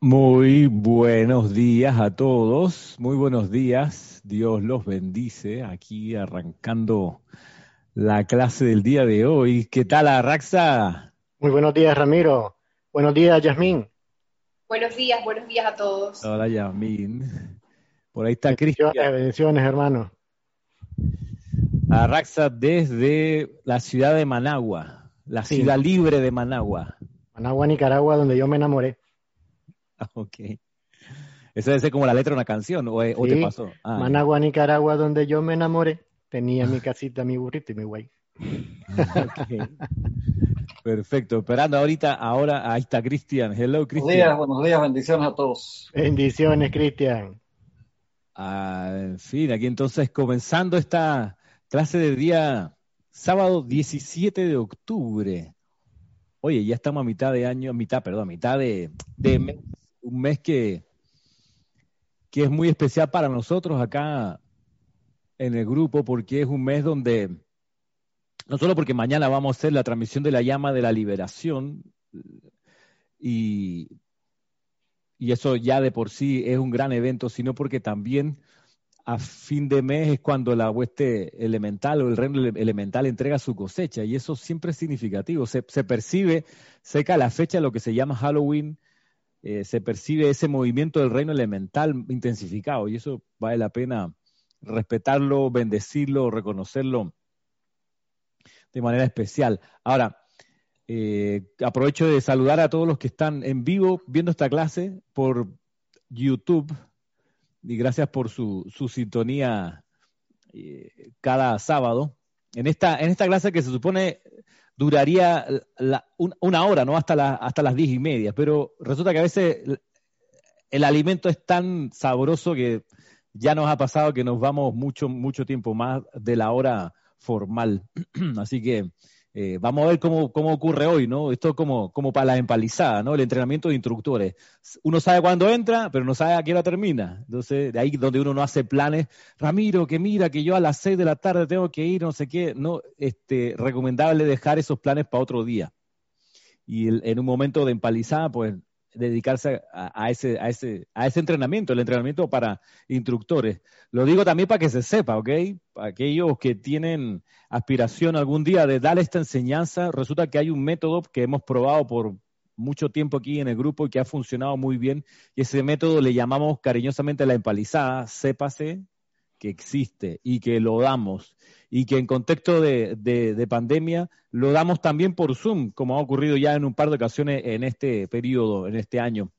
Muy buenos días a todos, muy buenos días, Dios los bendice, aquí arrancando la clase del día de hoy. ¿Qué tal, Arraxa? Muy buenos días, Ramiro. Buenos días, Yasmín. Buenos días, buenos días a todos. Hola, Yasmín. Por ahí está Cristian. Bendiciones, hermano. Arraxa desde la ciudad de Managua, la ciudad libre de Managua. Managua, Nicaragua, donde yo me enamoré. ok. Eso debe ser como la letra de una canción, ¿o, te pasó? Ah, Managua, Nicaragua, donde yo me enamoré. Tenía mi casita, mi burrito y mi güey. Perfecto. Esperando ahorita, ahora, ahí está Cristian. Hello, Cristian. Buenos días, buenos días, bendiciones a todos. Bendiciones, Cristian. Ah, en fin, aquí entonces comenzando esta clase de día sábado 17 de octubre. Oye, ya estamos a mitad de año, mitad, perdón, a mitad de, mes, un mes que, que es muy especial para nosotros acá en el grupo, porque es un mes donde, no solo porque mañana vamos a hacer la transmisión de la llama de la liberación, y, y eso ya de por sí es un gran evento, sino porque también a fin de mes es cuando la hueste elemental o el reino elemental entrega su cosecha y eso siempre es significativo. Se, percibe cerca la fecha lo que se llama Halloween, eh, se percibe ese movimiento del reino elemental intensificado y eso vale la pena respetarlo, bendecirlo, reconocerlo de manera especial. Ahora, eh, aprovecho de saludar a todos los que están en vivo viendo esta clase por YouTube y gracias por su, su sintonía eh, cada sábado. En esta, en esta clase que se supone duraría una hora, ¿no? Hasta, la, hasta las diez y media, pero resulta que a veces el, alimento es tan sabroso que ya nos ha pasado que nos vamos mucho, mucho tiempo más de la hora formal. Así que eh, vamos a ver cómo, cómo, ocurre hoy, ¿no? Esto como, como para la empalizada, ¿no? El entrenamiento de instructores. Uno sabe cuándo entra, pero no sabe a qué hora termina. Entonces, de ahí donde uno no hace planes. Ramiro, que mira, que yo a las seis de la tarde tengo que ir, no sé qué. No, este, recomendable dejar esos planes para otro día. Y en un momento de empalizada, pues dedicarse a, ese, a, ese, a ese entrenamiento, el entrenamiento para instructores. Lo digo también para que se sepa, ¿ok? Aquellos que tienen aspiración algún día de dar esta enseñanza, resulta que hay un método que hemos probado por mucho tiempo aquí en el grupo y que ha funcionado muy bien, y ese método le llamamos cariñosamente la empalizada, sépase que existe y que lo damos y que en contexto de, pandemia lo damos también por Zoom, como ha ocurrido ya en un par de ocasiones en este periodo, en este año.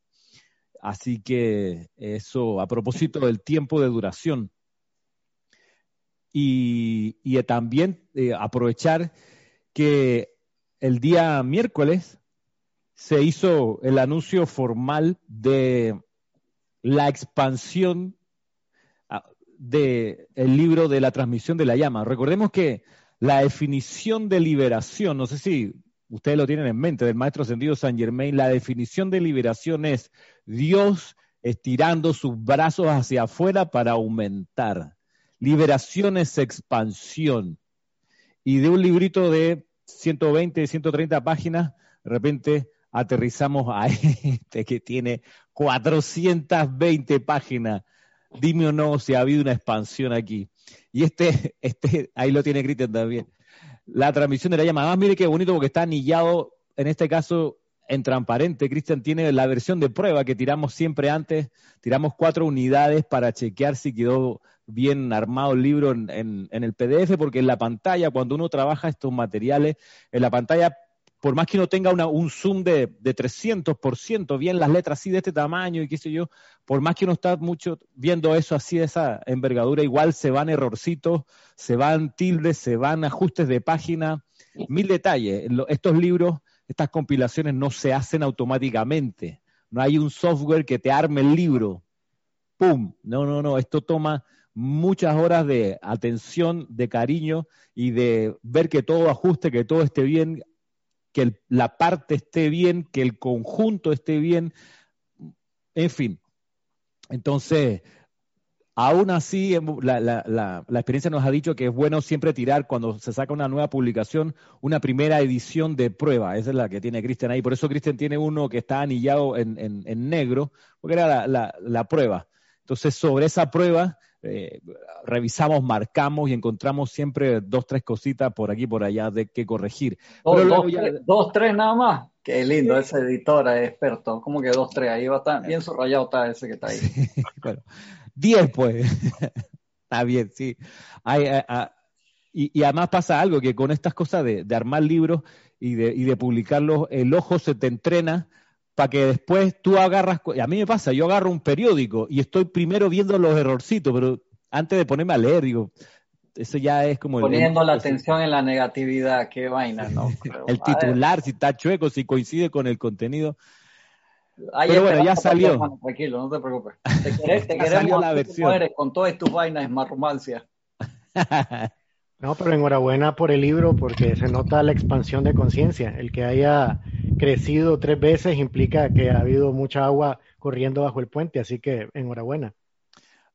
Así que eso a propósito del tiempo de duración. Y, también eh, aprovechar que el día miércoles se hizo el anuncio formal de la expansión del el libro de la transmisión de la llama. Recordemos que la definición de liberación, no sé si ustedes lo tienen en mente, del maestro ascendido San Germain, la definición de liberación es Dios estirando sus brazos hacia afuera para aumentar. Liberación es expansión. Y de un librito de 120, 130 páginas, de repente aterrizamos a este que tiene 420 páginas dime o no si ha habido una expansión aquí. Y este, este, ahí lo tiene Cristian también. La transmisión de la llama. Además, mire qué bonito porque está anillado, en este caso, en transparente. Cristian tiene la versión de prueba que tiramos siempre antes. Tiramos cuatro unidades para chequear si quedó bien armado el libro en, en el PDF, porque en la pantalla, cuando uno trabaja estos materiales, en la pantalla por más que uno tenga un zoom de, de 300%, bien las letras así de este tamaño y qué sé yo, por más que uno está mucho viendo eso así de esa envergadura, igual se van errorcitos, se van tildes, se van ajustes de página, mil detalles. Estos libros, estas compilaciones no se hacen automáticamente. No hay un software que te arme el libro. ¡Pum! No, no, no. Esto toma muchas horas de atención, de cariño y de ver que todo ajuste, que todo esté bien que la parte esté bien, que el conjunto esté bien, en fin. Entonces, Aún así, la, la, la, la, experiencia nos ha dicho que es bueno siempre tirar cuando se saca una nueva publicación, una primera edición de prueba. Esa es la que tiene Cristian ahí. Por eso Cristian tiene uno que está anillado en, en, en negro, porque era la, prueba. Entonces, sobre esa prueba, eh, revisamos, marcamos y encontramos siempre dos, tres cositas por aquí por allá de que corregir. Dos, dos, tres nada más. Qué lindo, ese editor es experto. ¿Cómo que dos, tres? Ahí va a estar bien subrayado está ese que está ahí. bueno, diez pues. está bien, sí. Hay, y, además pasa algo, que con estas cosas de, armar libros y de, y de publicarlos, el ojo se te entrena para que después tú agarras, a mí me pasa, yo agarro un periódico y estoy primero viendo los errorcitos, pero antes de ponerme a leer, digo, eso ya es como... Poniendo la atención en la negatividad, qué vaina, ¿no? el titular, si está chueco, si coincide con el contenido. pero bueno, ya salió. tranquilo, no te preocupes. Te, querés, te queremos la versión. Eres, con todas tus vainas, marromancia. No, pero enhorabuena por el libro porque se nota la expansión de conciencia. El que haya crecido tres veces implica que ha habido mucha agua corriendo bajo el puente, así que enhorabuena.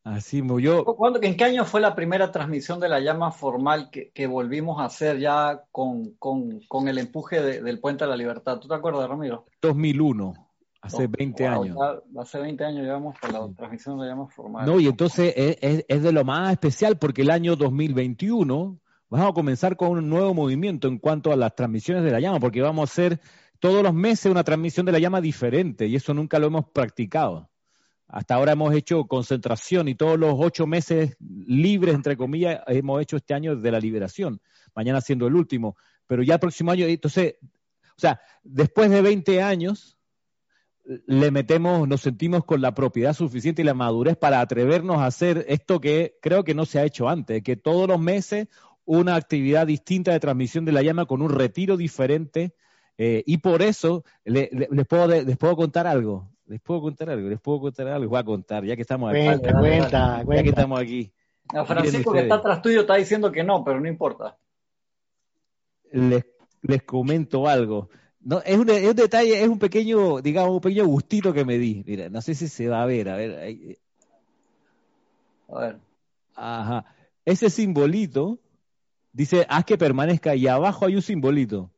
Así yo. ¿En qué año fue la primera transmisión de la llama formal que, volvimos a hacer ya con, con, el empuje del Puente de la Libertad? ¿Tú te acuerdas, Ramiro? 2001, hace 20 años. hace 20 años llevamos con la transmisión de la llama formal. No, y entonces es, es de lo más especial porque el año 2021 vamos a comenzar con un nuevo movimiento en cuanto a las transmisiones de la llama, porque vamos a hacer todos los meses una transmisión de la llama diferente y eso nunca lo hemos practicado. Hasta ahora hemos hecho concentración y todos los ocho meses libres, entre comillas, hemos hecho este año de la liberación, mañana siendo el último. Pero ya el próximo año, entonces, o sea, después de 20 años, le metemos, nos sentimos con la propiedad suficiente y la madurez para atrevernos a hacer esto que creo que no se ha hecho antes, que todos los meses una actividad distinta de transmisión de la llama con un retiro diferente. Eh, y por eso les, puedo, les puedo contar algo. Les puedo contar algo, les puedo contar algo, les voy a contar, ya que estamos aquí. Cuenta, cuenta, ya que estamos aquí. Francisco que está atrás tuyo está diciendo que no, pero no importa. Les, les comento algo. No, es, un, es un detalle, es un pequeño, digamos, un pequeño gustito que me di. Mira, no sé si se va a ver, a ver. Ahí. A ver. Ajá. Ese simbolito dice, haz que permanezca y abajo hay un simbolito.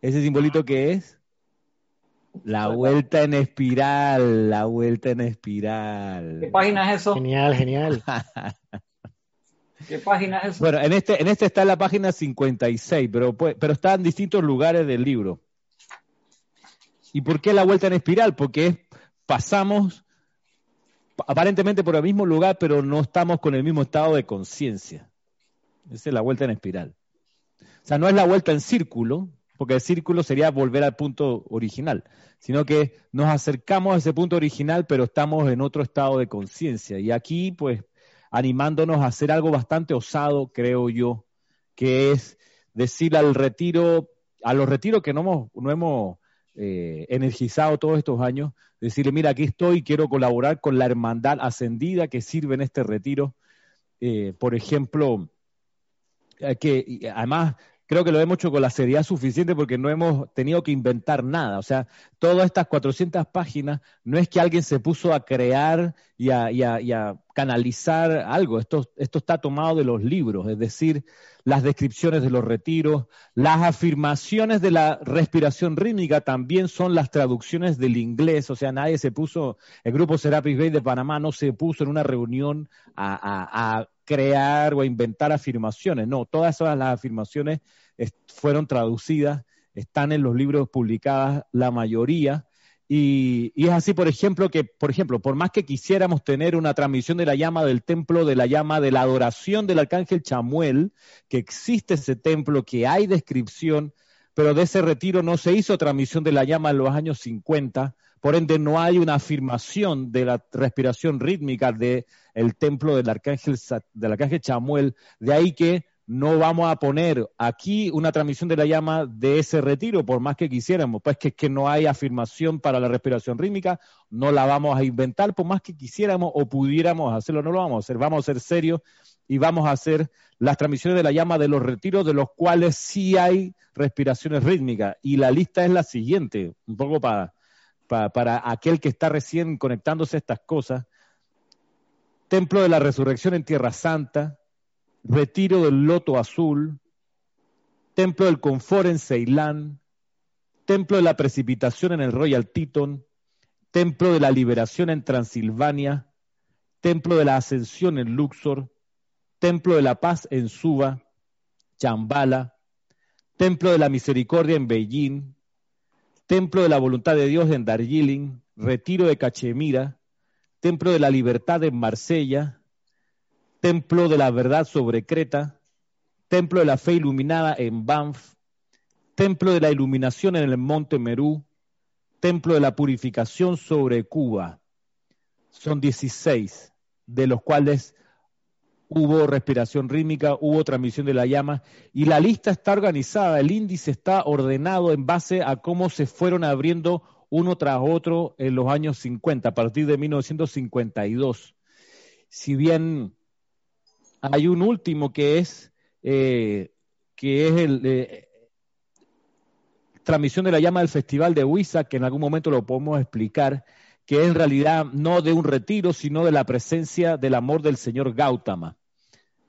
¿Ese simbolito qué es? La vuelta en espiral, la vuelta en espiral. ¿Qué página es eso? Genial, genial. ¿Qué página es? Bueno, en este, en este está la página 56, pero, pero está en distintos lugares del libro. ¿Y por qué la vuelta en espiral? Porque pasamos aparentemente por el mismo lugar, pero no estamos con el mismo estado de conciencia. Esa es la vuelta en espiral. O sea, no es la vuelta en círculo, porque el círculo sería volver al punto original, sino que nos acercamos a ese punto original, pero estamos en otro estado de conciencia. Y aquí, pues, animándonos a hacer algo bastante osado, creo yo, que es decir al retiro, a los retiros que no hemos, no hemos eh, energizado todos estos años, decirle, mira, aquí estoy, quiero colaborar con la hermandad ascendida que sirve en este retiro. Eh, por ejemplo, eh, que además creo que lo hemos hecho con la seriedad suficiente porque no hemos tenido que inventar nada. O sea, todas estas 400 páginas no es que alguien se puso a crear y a, canalizar algo. Esto, está tomado de los libros, es decir, las descripciones de los retiros, las afirmaciones de la respiración rítmica también son las traducciones del inglés. O sea, nadie se puso, el grupo Serapis Bay de Panamá no se puso en una reunión a crear o inventar afirmaciones. No, todas esas las afirmaciones fueron traducidas, están en los libros publicadas la mayoría. Y, es así, por ejemplo, que, por ejemplo, por más que quisiéramos tener una transmisión de la llama del templo, de la llama de la adoración del arcángel Chamuel, que existe ese templo, que hay descripción, pero de ese retiro no se hizo transmisión de la llama en los años 50, por ende, no hay una afirmación de la respiración rítmica del templo del arcángel, del arcángel Chamuel. De ahí que no vamos a poner aquí una transmisión de la llama de ese retiro, por más que quisiéramos. Pues que, que no hay afirmación para la respiración rítmica, no la vamos a inventar, por más que quisiéramos o pudiéramos hacerlo, no lo vamos a hacer. Vamos a ser serios y vamos a hacer las transmisiones de la llama de los retiros, de los cuales sí hay respiraciones rítmicas. Y la lista es la siguiente, un poco para para aquel que está recién conectándose a estas cosas, Templo de la Resurrección en Tierra Santa, Retiro del Loto Azul, Templo del Confort en Ceilán, Templo de la Precipitación en el Royal Teton, Templo de la Liberación en Transilvania, Templo de la Ascensión en Luxor, Templo de la Paz en Suba, Chambala, Templo de la Misericordia en Beijing, Templo de la Voluntad de Dios en Darjeeling, Retiro de Cachemira, Templo de la Libertad en Marsella, Templo de la Verdad sobre Creta, Templo de la Fe Iluminada en Banff, Templo de la Iluminación en el Monte Merú, Templo de la Purificación sobre Cuba. Son 16, de los cuales hubo respiración rítmica, hubo transmisión de la llama y la lista está organizada, el índice está ordenado en base a cómo se fueron abriendo uno tras otro en los años 50, a partir de 1952. Si bien hay un último que es, eh, que es el eh, transmisión de la llama del Festival de Huiza, que en algún momento lo podemos explicar, que es en realidad no de un retiro, sino de la presencia del amor del señor Gautama.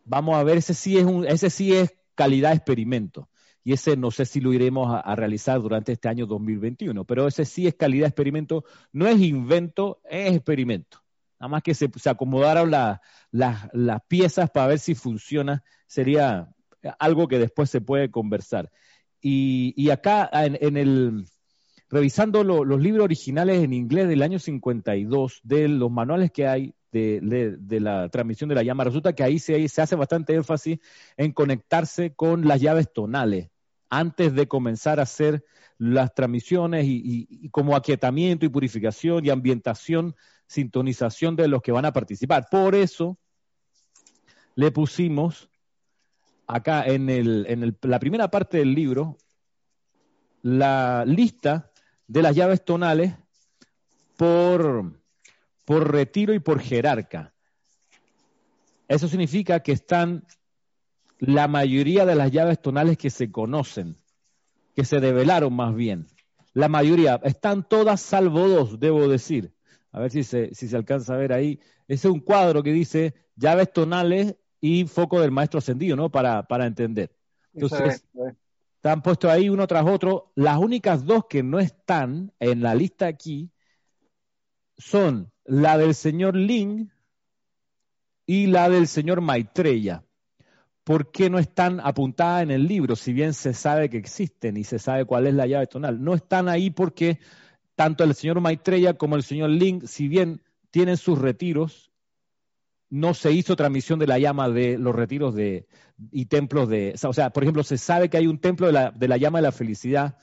Vamos a ver, ese sí es, un, ese sí es calidad experimento. Y ese no sé si lo iremos a, realizar durante este año 2021, pero ese sí es calidad experimento, no es invento, es experimento. Nada más que se, acomodaron las piezas para ver si funciona, sería algo que después se puede conversar. Y, acá en, el, revisando los libros originales en inglés del año 52, de los manuales que hay de, la transmisión de la llama, resulta que ahí se, se hace bastante énfasis en conectarse con las llaves tonales antes de comenzar a hacer las transmisiones y, como aquietamiento y purificación y ambientación, sintonización de los que van a participar. Por eso le pusimos acá en, el, en la primera parte del libro la lista de las llaves tonales por, por retiro y por jerarca. Eso significa que están la mayoría de las llaves tonales que se conocen, que se develaron más bien. La mayoría, están todas salvo dos, debo decir. A ver si se, si se alcanza a ver ahí. Ese es un cuadro que dice llaves tonales y foco del maestro ascendido, ¿no? Para, para entender. Entonces, están puestos ahí uno tras otro. Las únicas dos que no están en la lista aquí son la del señor Ling y la del señor Maitreya. ¿Por qué no están apuntadas en el libro? Si bien se sabe que existen y se sabe cuál es la llave tonal. No están ahí porque tanto el señor Maitreya como el señor Ling, si bien tienen sus retiros no se hizo transmisión de la llama de los retiros de, y templos de, o sea, por ejemplo, se sabe que hay un templo de la, de la llama de la felicidad,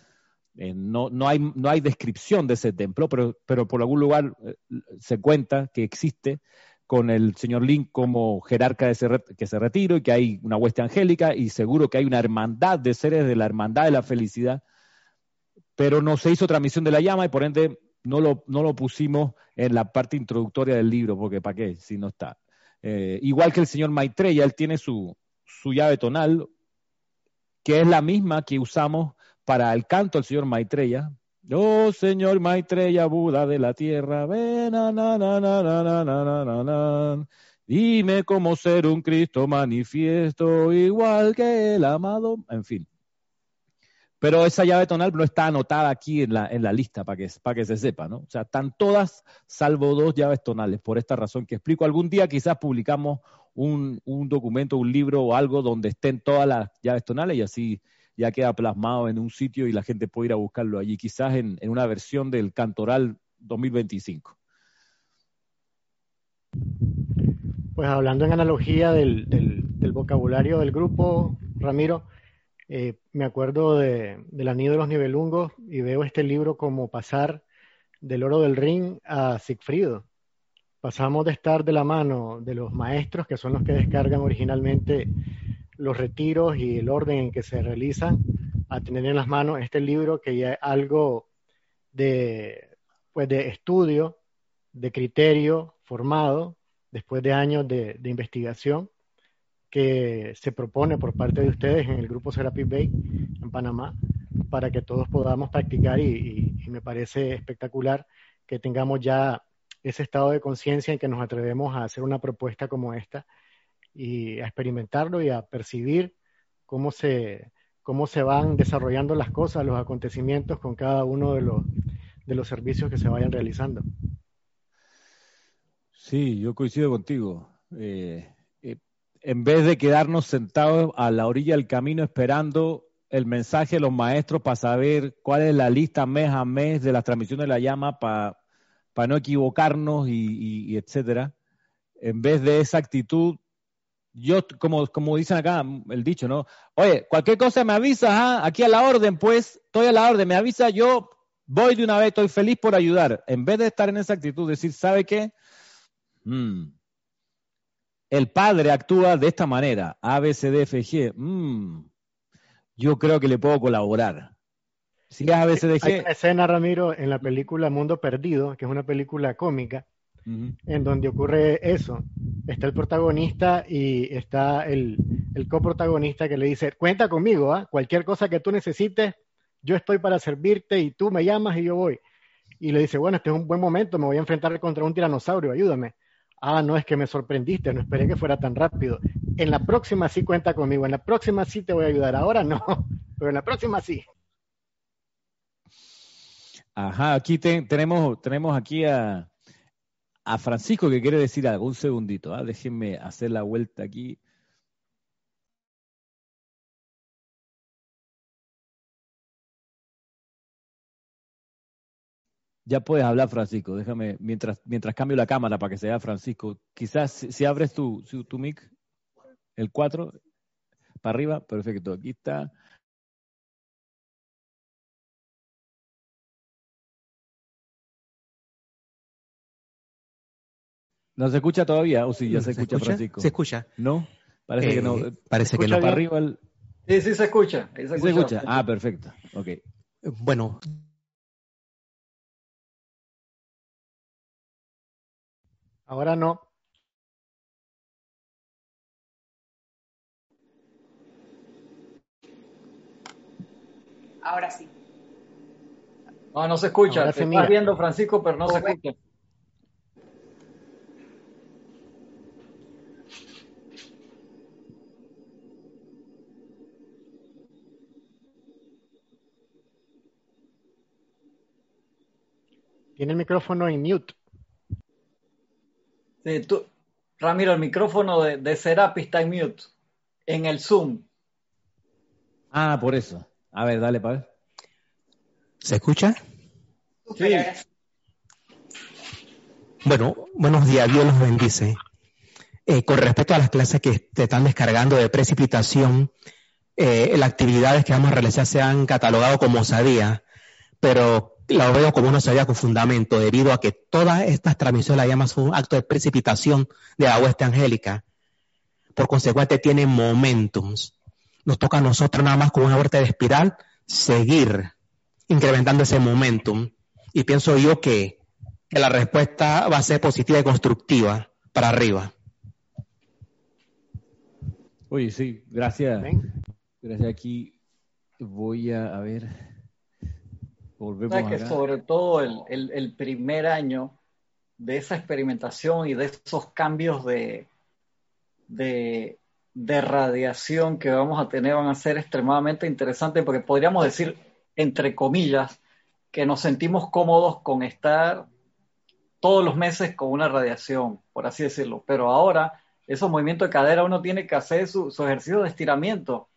eh, no, no, hay, no hay descripción de ese templo, pero, pero por algún lugar eh, se cuenta que existe con el señor Link como jerarca de ese, que se retiro y que hay una hueste angélica y seguro que hay una hermandad de seres de la hermandad de la felicidad, pero no se hizo transmisión de la llama y por ende no lo, no lo pusimos en la parte introductoria del libro, porque ¿para qué? Si no está. Eh, igual que el señor Maitreya, él tiene su, su llave tonal, que es la misma que usamos para el canto del señor Maitreya. Oh Señor Maitreya, Buda de la tierra, ven, na, na, na, dime cómo ser un Cristo manifiesto, igual que el amado, en fin. Pero esa llave tonal no está anotada aquí en la, en la lista para que, para que se sepa, ¿no? O sea, están todas salvo dos llaves tonales, por esta razón que explico. Algún día quizás publicamos un, un documento, un libro o algo donde estén todas las llaves tonales y así ya queda plasmado en un sitio y la gente puede ir a buscarlo allí, quizás en, en una versión del Cantoral 2025. Pues hablando en analogía del, del vocabulario del grupo, Ramiro, eh, me acuerdo de, del Anillo de los Nivelungos y veo este libro como pasar del oro del ring a Sigfrido. Pasamos de estar de la mano de los maestros, que son los que descargan originalmente los retiros y el orden en que se realizan, a tener en las manos este libro que ya es algo de, pues de estudio, de criterio formado, después de años de investigación que se propone por parte de ustedes en el grupo Serapis Bay en Panamá para que todos podamos practicar y, me parece espectacular que tengamos ya ese estado de conciencia en que nos atrevemos a hacer una propuesta como esta y a experimentarlo y a percibir cómo se, cómo se van desarrollando las cosas, los acontecimientos con cada uno de los, de los servicios que se vayan realizando. Sí, yo coincido contigo. Eh, eh, en vez de quedarnos sentados a la orilla del camino esperando el mensaje de los maestros para saber cuál es la lista mes a mes de las transmisiones de la llama para para no equivocarnos y, etcétera. En vez de esa actitud, yo, como, como dicen acá, el dicho, ¿no? Oye, cualquier cosa me avisa, ¿ah? aquí a la orden, pues, estoy a la orden, me avisa, yo voy de una vez, estoy feliz por ayudar. En vez de estar en esa actitud, decir, ¿sabe qué? Mm. El padre actúa de esta manera, A, B, C, D, F, G. Mm. Yo creo que le puedo colaborar. Sí, a veces Hay una escena, Ramiro, en la película Mundo Perdido, que es una película cómica, en donde ocurre eso. Está el protagonista y está el, el coprotagonista que le dice, cuenta conmigo, ¿ah? cualquier cosa que tú necesites, yo estoy para servirte y tú me llamas y yo voy. Y le dice, bueno, este es un buen momento, me voy a enfrentar contra un tiranosaurio, ayúdame. Ah, no, es que me sorprendiste, no esperé que fuera tan rápido. En la próxima sí cuenta conmigo, en la próxima sí te voy a ayudar, ahora no, pero en la próxima sí. Ajá, aquí tenemos, tenemos aquí a, a, Francisco que quiere decir algo. Un segundito, ¿ah? déjenme hacer la vuelta aquí. Ya puedes hablar, Francisco. Déjame, mientras, mientras cambio la cámara para que se vea Francisco. Quizás si, abres tu, tu mic, el 4, para arriba, perfecto. Aquí está. ¿No se escucha todavía? ¿O sí, ya se, escucha, Francisco? Se escucha. ¿No? Parece que no. Eh, parece que no. Para arriba Sí, sí se escucha. se, escucha. Ah, perfecto. Ok. Bueno. Ahora no. Ahora sí. No, no se escucha. se está viendo, Francisco, pero no se escucha. Tiene el micrófono en mute. Sí, tú, Ramiro, el micrófono de, de Serapi está en mute. En el Zoom. Ah, por eso. A ver, dale, ver. ¿Se escucha? Sí. Bueno, buenos días, Dios los bendice. Eh, con respecto a las clases que te están descargando de precipitación, eh, las actividades que vamos a realizar se han catalogado como sabía, pero la veo como una salida con fundamento, debido a que todas estas transmisiones la llaman son un acto de precipitación de la hueste angélica. Por consecuente, tienen momentums. Nos toca a nosotros nada más con una vuelta de espiral seguir incrementando ese momentum. Y pienso yo que, que la respuesta va a ser positiva y constructiva para arriba. Oye, sí, gracias. Gracias. Aquí voy a, a ver que sobre todo el, primer año de esa experimentación y de esos cambios de, de, radiación que vamos a tener van a ser extremadamente interesantes porque podríamos decir, entre comillas, que nos sentimos cómodos con estar todos los meses con una radiación, por así decirlo. Pero ahora, esos movimientos de cadera uno tiene que hacer su, su ejercicio de estiramiento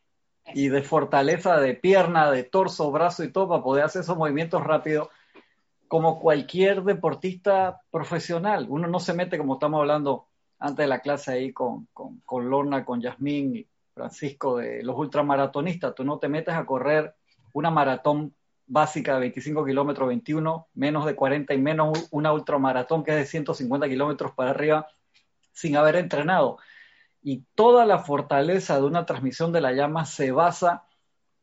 y de fortaleza de pierna, de torso, brazo y todo para poder hacer esos movimientos rápidos como cualquier deportista profesional. Uno no se mete, como estamos hablando antes de la clase ahí con, con, con Lorna, con Yasmín y Francisco, de los ultramaratonistas. Tú no te metes a correr una maratón básica de 25 kilómetros, 21, menos de 40 y menos una ultramaratón que es de 150 kilómetros para arriba sin haber entrenado y toda la fortaleza de una transmisión de la llama se basa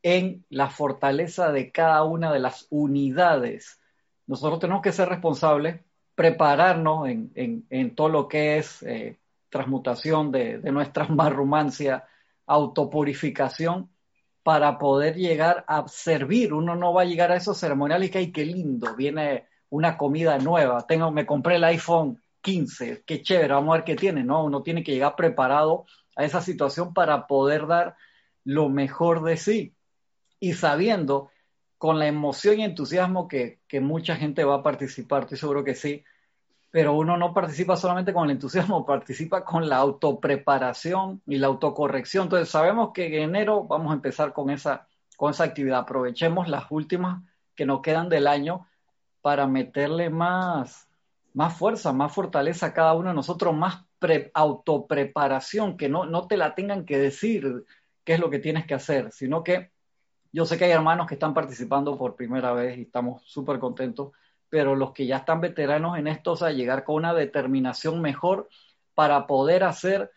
en la fortaleza de cada una de las unidades. Nosotros tenemos que ser responsables, prepararnos en, todo lo que es eh, transmutación de, de nuestra marrumancia, autopurificación, para poder llegar a servir. Uno no va a llegar a esos ceremoniales y que, ay, qué lindo, viene una comida nueva. Tengo, me compré el iPhone 15, qué chévere, vamos a ver qué tiene, ¿no? Uno tiene que llegar preparado a esa situación para poder dar lo mejor de sí y sabiendo con la emoción y entusiasmo que, mucha gente va a participar, estoy seguro que sí, pero uno no participa solamente con el entusiasmo, participa con la autopreparación y la autocorrección. Entonces sabemos que en enero vamos a empezar con esa, con esa actividad. Aprovechemos las últimas que nos quedan del año para meterle más, más fuerza, más fortaleza a cada uno de nosotros, más autopreparación, que no, no te la tengan que decir qué es lo que tienes que hacer, sino que yo sé que hay hermanos que están participando por primera vez y estamos súper contentos, pero los que ya están veteranos en esto, o sea, llegar con una determinación mejor para poder hacer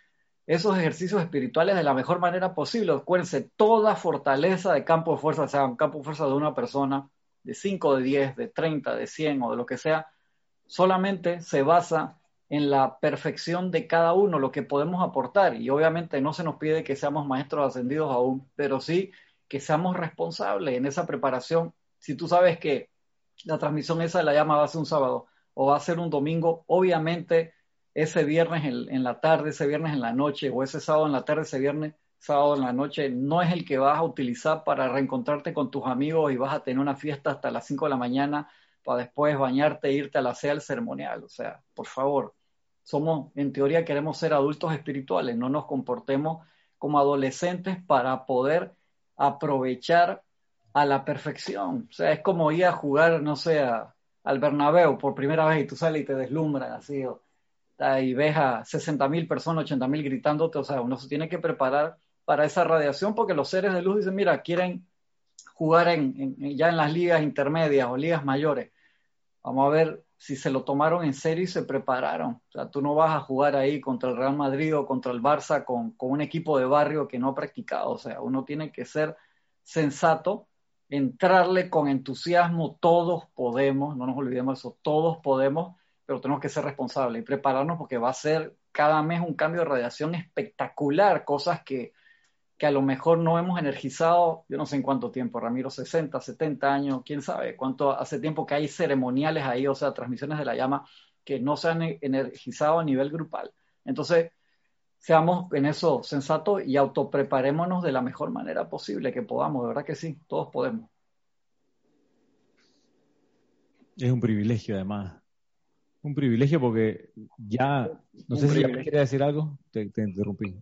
esos ejercicios espirituales de la mejor manera posible. Acuérdense, toda fortaleza de campo de fuerza, sea un campo de fuerza de una persona, de 5, de 10, de 30, de 100 o de lo que sea, solamente se basa en la perfección de cada uno, lo que podemos aportar. Y obviamente no se nos pide que seamos maestros ascendidos aún, pero sí que seamos responsables en esa preparación. Si tú sabes que la transmisión esa la llama va a ser un sábado o va a ser un domingo, obviamente ese viernes en, la tarde, ese viernes en la noche o ese sábado en la tarde, ese viernes, sábado en la noche, no es el que vas a utilizar para reencontrarte con tus amigos y vas a tener una fiesta hasta las 5 de la mañana para después bañarte e irte a la sea ceremonial. O sea, por favor, somos, en teoría queremos ser adultos espirituales, no nos comportemos como adolescentes para poder aprovechar a la perfección. O sea, es como ir a jugar, no sé, al Bernabéu por primera vez y tú sales y te deslumbras así, y ves a 60 mil personas, 80 mil gritándote, o sea, uno se tiene que preparar para esa radiación porque los seres de luz dicen, mira, quieren jugar en, ya en las ligas intermedias o ligas mayores. Vamos a ver si se lo tomaron en serio y se prepararon. O sea, tú no vas a jugar ahí contra el Real Madrid o contra el Barça con, con un equipo de barrio que no ha practicado. O sea, uno tiene que ser sensato entrarle con entusiasmo, todos podemos, no nos olvidemos eso, todos podemos, pero tenemos que ser responsables y prepararnos porque va a ser cada mes un cambio de radiación espectacular, cosas que, que a lo mejor no hemos energizado, yo no sé en cuánto tiempo, Ramiro, 60, 70 años, quién sabe cuánto hace tiempo que hay ceremoniales ahí, o sea, transmisiones de la llama que no se han energizado a nivel grupal. Entonces, seamos en eso sensatos y autopreparémonos de la mejor manera posible que podamos, de verdad que sí, todos podemos. Es un privilegio además. Un privilegio porque ya, no sé si ya quería decir algo, te, interrumpí.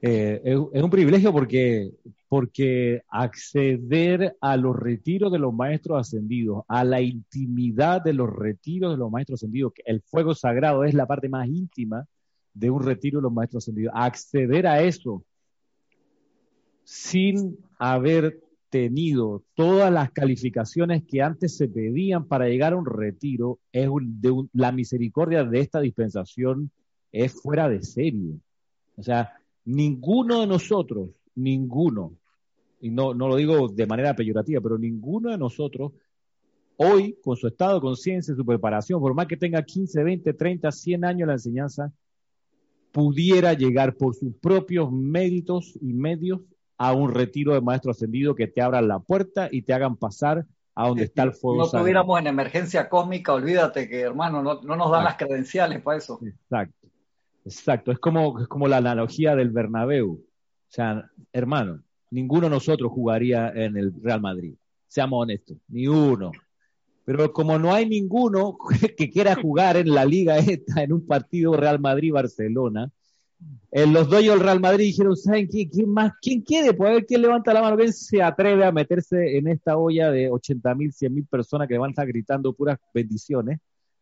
Eh, es, un privilegio porque, porque acceder a los retiros de los maestros ascendidos, a la intimidad de los retiros de los maestros ascendidos, el fuego sagrado es la parte más íntima de un retiro de los maestros ascendidos, acceder a eso sin haber tenido todas las calificaciones que antes se pedían para llegar a un retiro, es de la misericordia de esta dispensación es fuera de serie. O sea, ninguno de nosotros, ninguno, y no, no lo digo de manera peyorativa, pero ninguno de nosotros hoy, con su estado de conciencia, su preparación, por más que tenga 15, 20, 30, 100 años la enseñanza, pudiera llegar por sus propios méritos y medios a un retiro de maestro ascendido que te abran la puerta y te hagan pasar a donde está el fuego. No estuviéramos en emergencia cósmica, olvídate que hermano, no, no nos dan las credenciales para eso. Exacto. Exacto, es como, es como la analogía del Bernabéu. O sea, hermano, ninguno de nosotros jugaría en el Real Madrid. Seamos honestos, ni uno. Pero como no hay ninguno que quiera jugar en la liga esta, en un partido Real Madrid-Barcelona, en los dueños del Real Madrid dijeron, ¿saben quién, quién más? ¿Quién quiere? Pues a ver quién levanta la mano, quién se atreve a meterse en esta olla de 80 mil, 100 mil personas que van a estar gritando puras bendiciones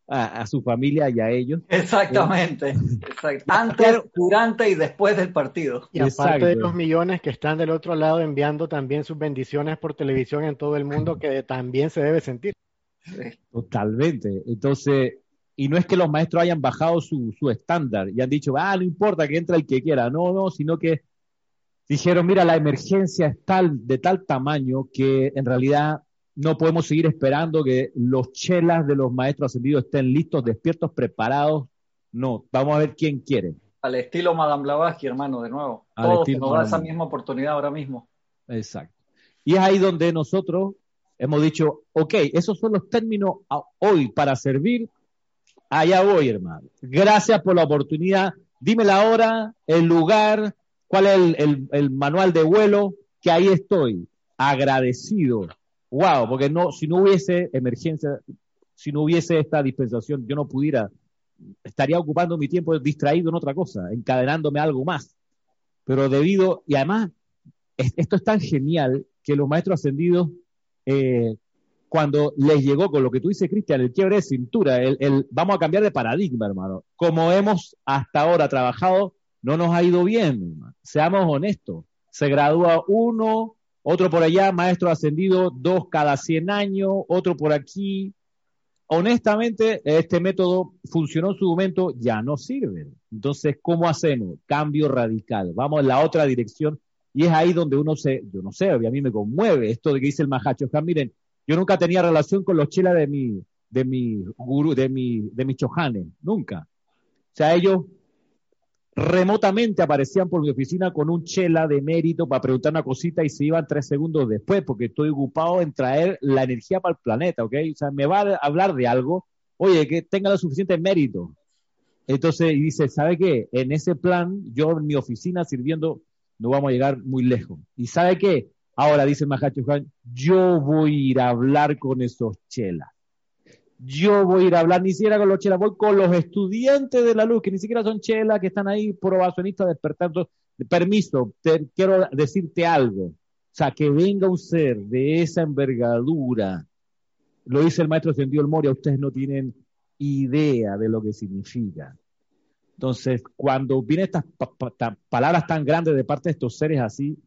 a, su familia y a ellos. Exactamente. Antes, durante y después del partido. Y aparte de los millones que están del otro lado enviando también sus bendiciones por televisión en todo el mundo, que también se debe sentir. Totalmente. Entonces, y no es que los maestros hayan bajado su, su estándar y han dicho, ah, no importa que entre el que quiera. No, no, sino que dijeron, mira, la emergencia es tal, de tal tamaño que en realidad no podemos seguir esperando que los chelas de los maestros ascendidos estén listos, despiertos, preparados. No, vamos a ver quién quiere. Al estilo Madame Blavatsky, hermano, de nuevo. Todos nos da esa misma oportunidad ahora mismo. Exacto. Y es ahí donde nosotros hemos dicho, ok, esos son los términos hoy para servir, allá voy, hermano. Gracias por la oportunidad. Dime la hora, el lugar, cuál es el, manual de vuelo, que ahí estoy, agradecido. Wow, porque no, si no hubiese emergencia, si no hubiese esta dispensación, yo no pudiera, estaría ocupando mi tiempo distraído en otra cosa, encadenándome algo más. Pero debido, y además, esto es tan genial que los maestros ascendidos, eh, cuando les llegó con lo que tú dices, Cristian, el quiebre de cintura, el, vamos a cambiar de paradigma, hermano. Como hemos hasta ahora trabajado, no nos ha ido bien, seamos honestos. Se gradúa uno, otro por allá, maestro ascendido, dos cada 100 años, otro por aquí. Honestamente, este método funcionó en su momento, ya no sirve. Entonces, ¿cómo hacemos? Cambio radical. Vamos en la otra dirección y es ahí donde uno se, yo no sé, a mí me conmueve esto de que dice el Mahacho Miren, yo nunca tenía relación con los chelas de mi, de mi gurú, de mi, de mis chojanes, nunca. O sea, ellos remotamente aparecían por mi oficina con un chela de mérito para preguntar una cosita y se iban tres segundos después, porque estoy ocupado en traer la energía para el planeta, ¿ok? O sea, me va a hablar de algo, oye, que tenga lo suficiente mérito. Entonces, y dice, ¿sabe qué? En ese plan, yo en mi oficina sirviendo no vamos a llegar muy lejos. ¿Y sabe qué? Ahora dice Mahacho yo voy a ir a hablar con esos chelas. Yo voy a ir a hablar ni siquiera con los chelas, voy con los estudiantes de la luz, que ni siquiera son chelas, que están ahí probacionistas despertando. Permiso, quiero decirte algo. O sea, que venga un ser de esa envergadura. Lo dice el maestro Sendido el Moria, ustedes no tienen idea de lo que significa. Entonces, cuando vienen estas palabras tan grandes de parte de estos seres así,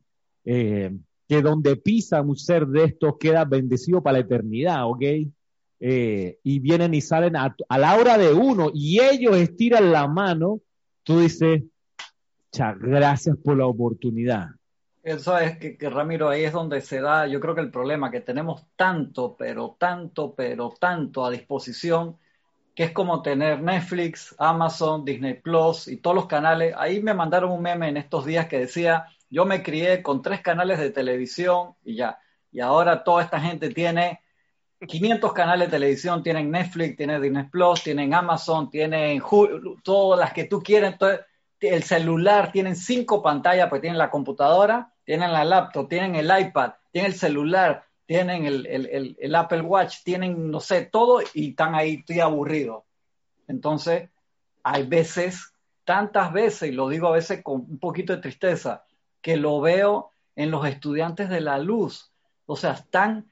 eh, que donde pisa un ser de estos queda bendecido para la eternidad, ¿ok? Eh, y vienen y salen a, la hora de uno y ellos estiran la mano, tú dices, gracias por la oportunidad. Eso es que, que, Ramiro, ahí es donde se da, yo creo que el problema, que tenemos tanto, pero tanto, pero tanto a disposición que es como tener Netflix, Amazon, Disney Plus y todos los canales. Ahí me mandaron un meme en estos días que decía, yo me crié con tres canales de televisión y ya. Y ahora toda esta gente tiene 500 canales de televisión, tienen Netflix, tienen Disney Plus, tienen Amazon, tienen todas las que tú quieras. el celular, tienen cinco pantallas, pues tienen la computadora, tienen la laptop, tienen el iPad, tienen el celular, tienen el, Apple Watch, tienen, no sé, todo y están ahí, estoy aburrido. Entonces, hay veces, tantas veces, y lo digo a veces con un poquito de tristeza, que lo veo en los estudiantes de la luz. O sea, están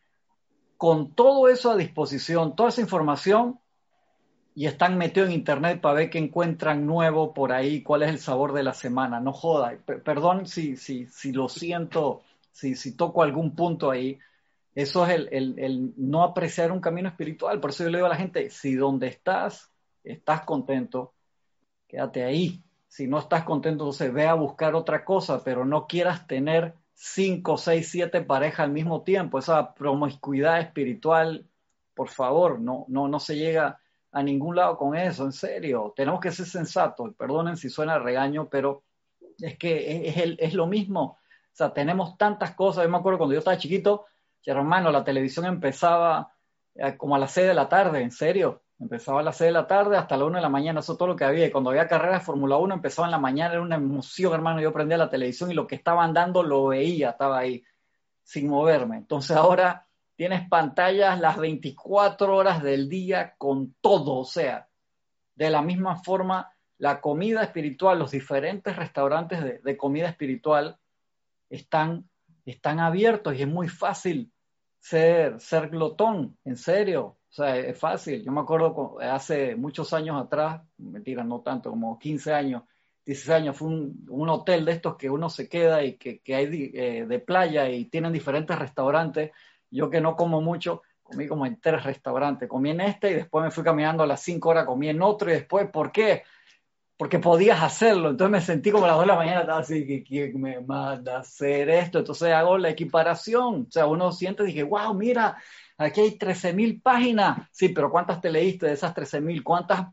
con todo eso a disposición, toda esa información, y están metidos en internet para ver qué encuentran nuevo por ahí, cuál es el sabor de la semana. No joda. perdón si, si, si lo siento, si, si toco algún punto ahí, eso es el, no apreciar un camino espiritual. Por eso yo le digo a la gente, si donde estás, estás contento, quédate ahí. Si no estás contento, entonces ve a buscar otra cosa, pero no quieras tener cinco, seis, siete parejas al mismo tiempo. Esa promiscuidad espiritual, por favor, no, no, no se llega a ningún lado con eso, en serio. Tenemos que ser sensatos. Perdonen si suena regaño, pero es que es, es, lo mismo. O sea, tenemos tantas cosas. Yo me acuerdo cuando yo estaba chiquito, hermano, la televisión empezaba eh, como a las 6 de la tarde, en serio. Empezaba a las 6 de la tarde hasta la 1 de la mañana, eso es todo lo que había. Y cuando había carreras de Fórmula 1 empezaba en la mañana, era una emoción, hermano. Yo prendía la televisión y lo que estaban dando lo veía, estaba ahí, sin moverme. Entonces ahora tienes pantallas las 24 horas del día con todo, o sea, de la misma forma, la comida espiritual, los diferentes restaurantes de, de comida espiritual están, están abiertos y es muy fácil ser, ser glotón, en serio. O sea, es fácil. Yo me acuerdo hace muchos años atrás, mentira, no tanto, como 15 años, 16 años, fue un, hotel de estos que uno se queda y que, que hay eh, de playa y tienen diferentes restaurantes. Yo que no como mucho, comí como en tres restaurantes. Comí en este y después me fui caminando a las 5 horas, comí en otro y después, ¿por qué? porque podías hacerlo. Entonces me sentí como a las 2 de la mañana, estaba así, ¿quién me manda a hacer esto? Entonces hago la equiparación. O sea, uno siente, dije, wow, mira, aquí hay 13.000 páginas. Sí, pero ¿cuántas te leíste de esas 13.000? ¿Cuántas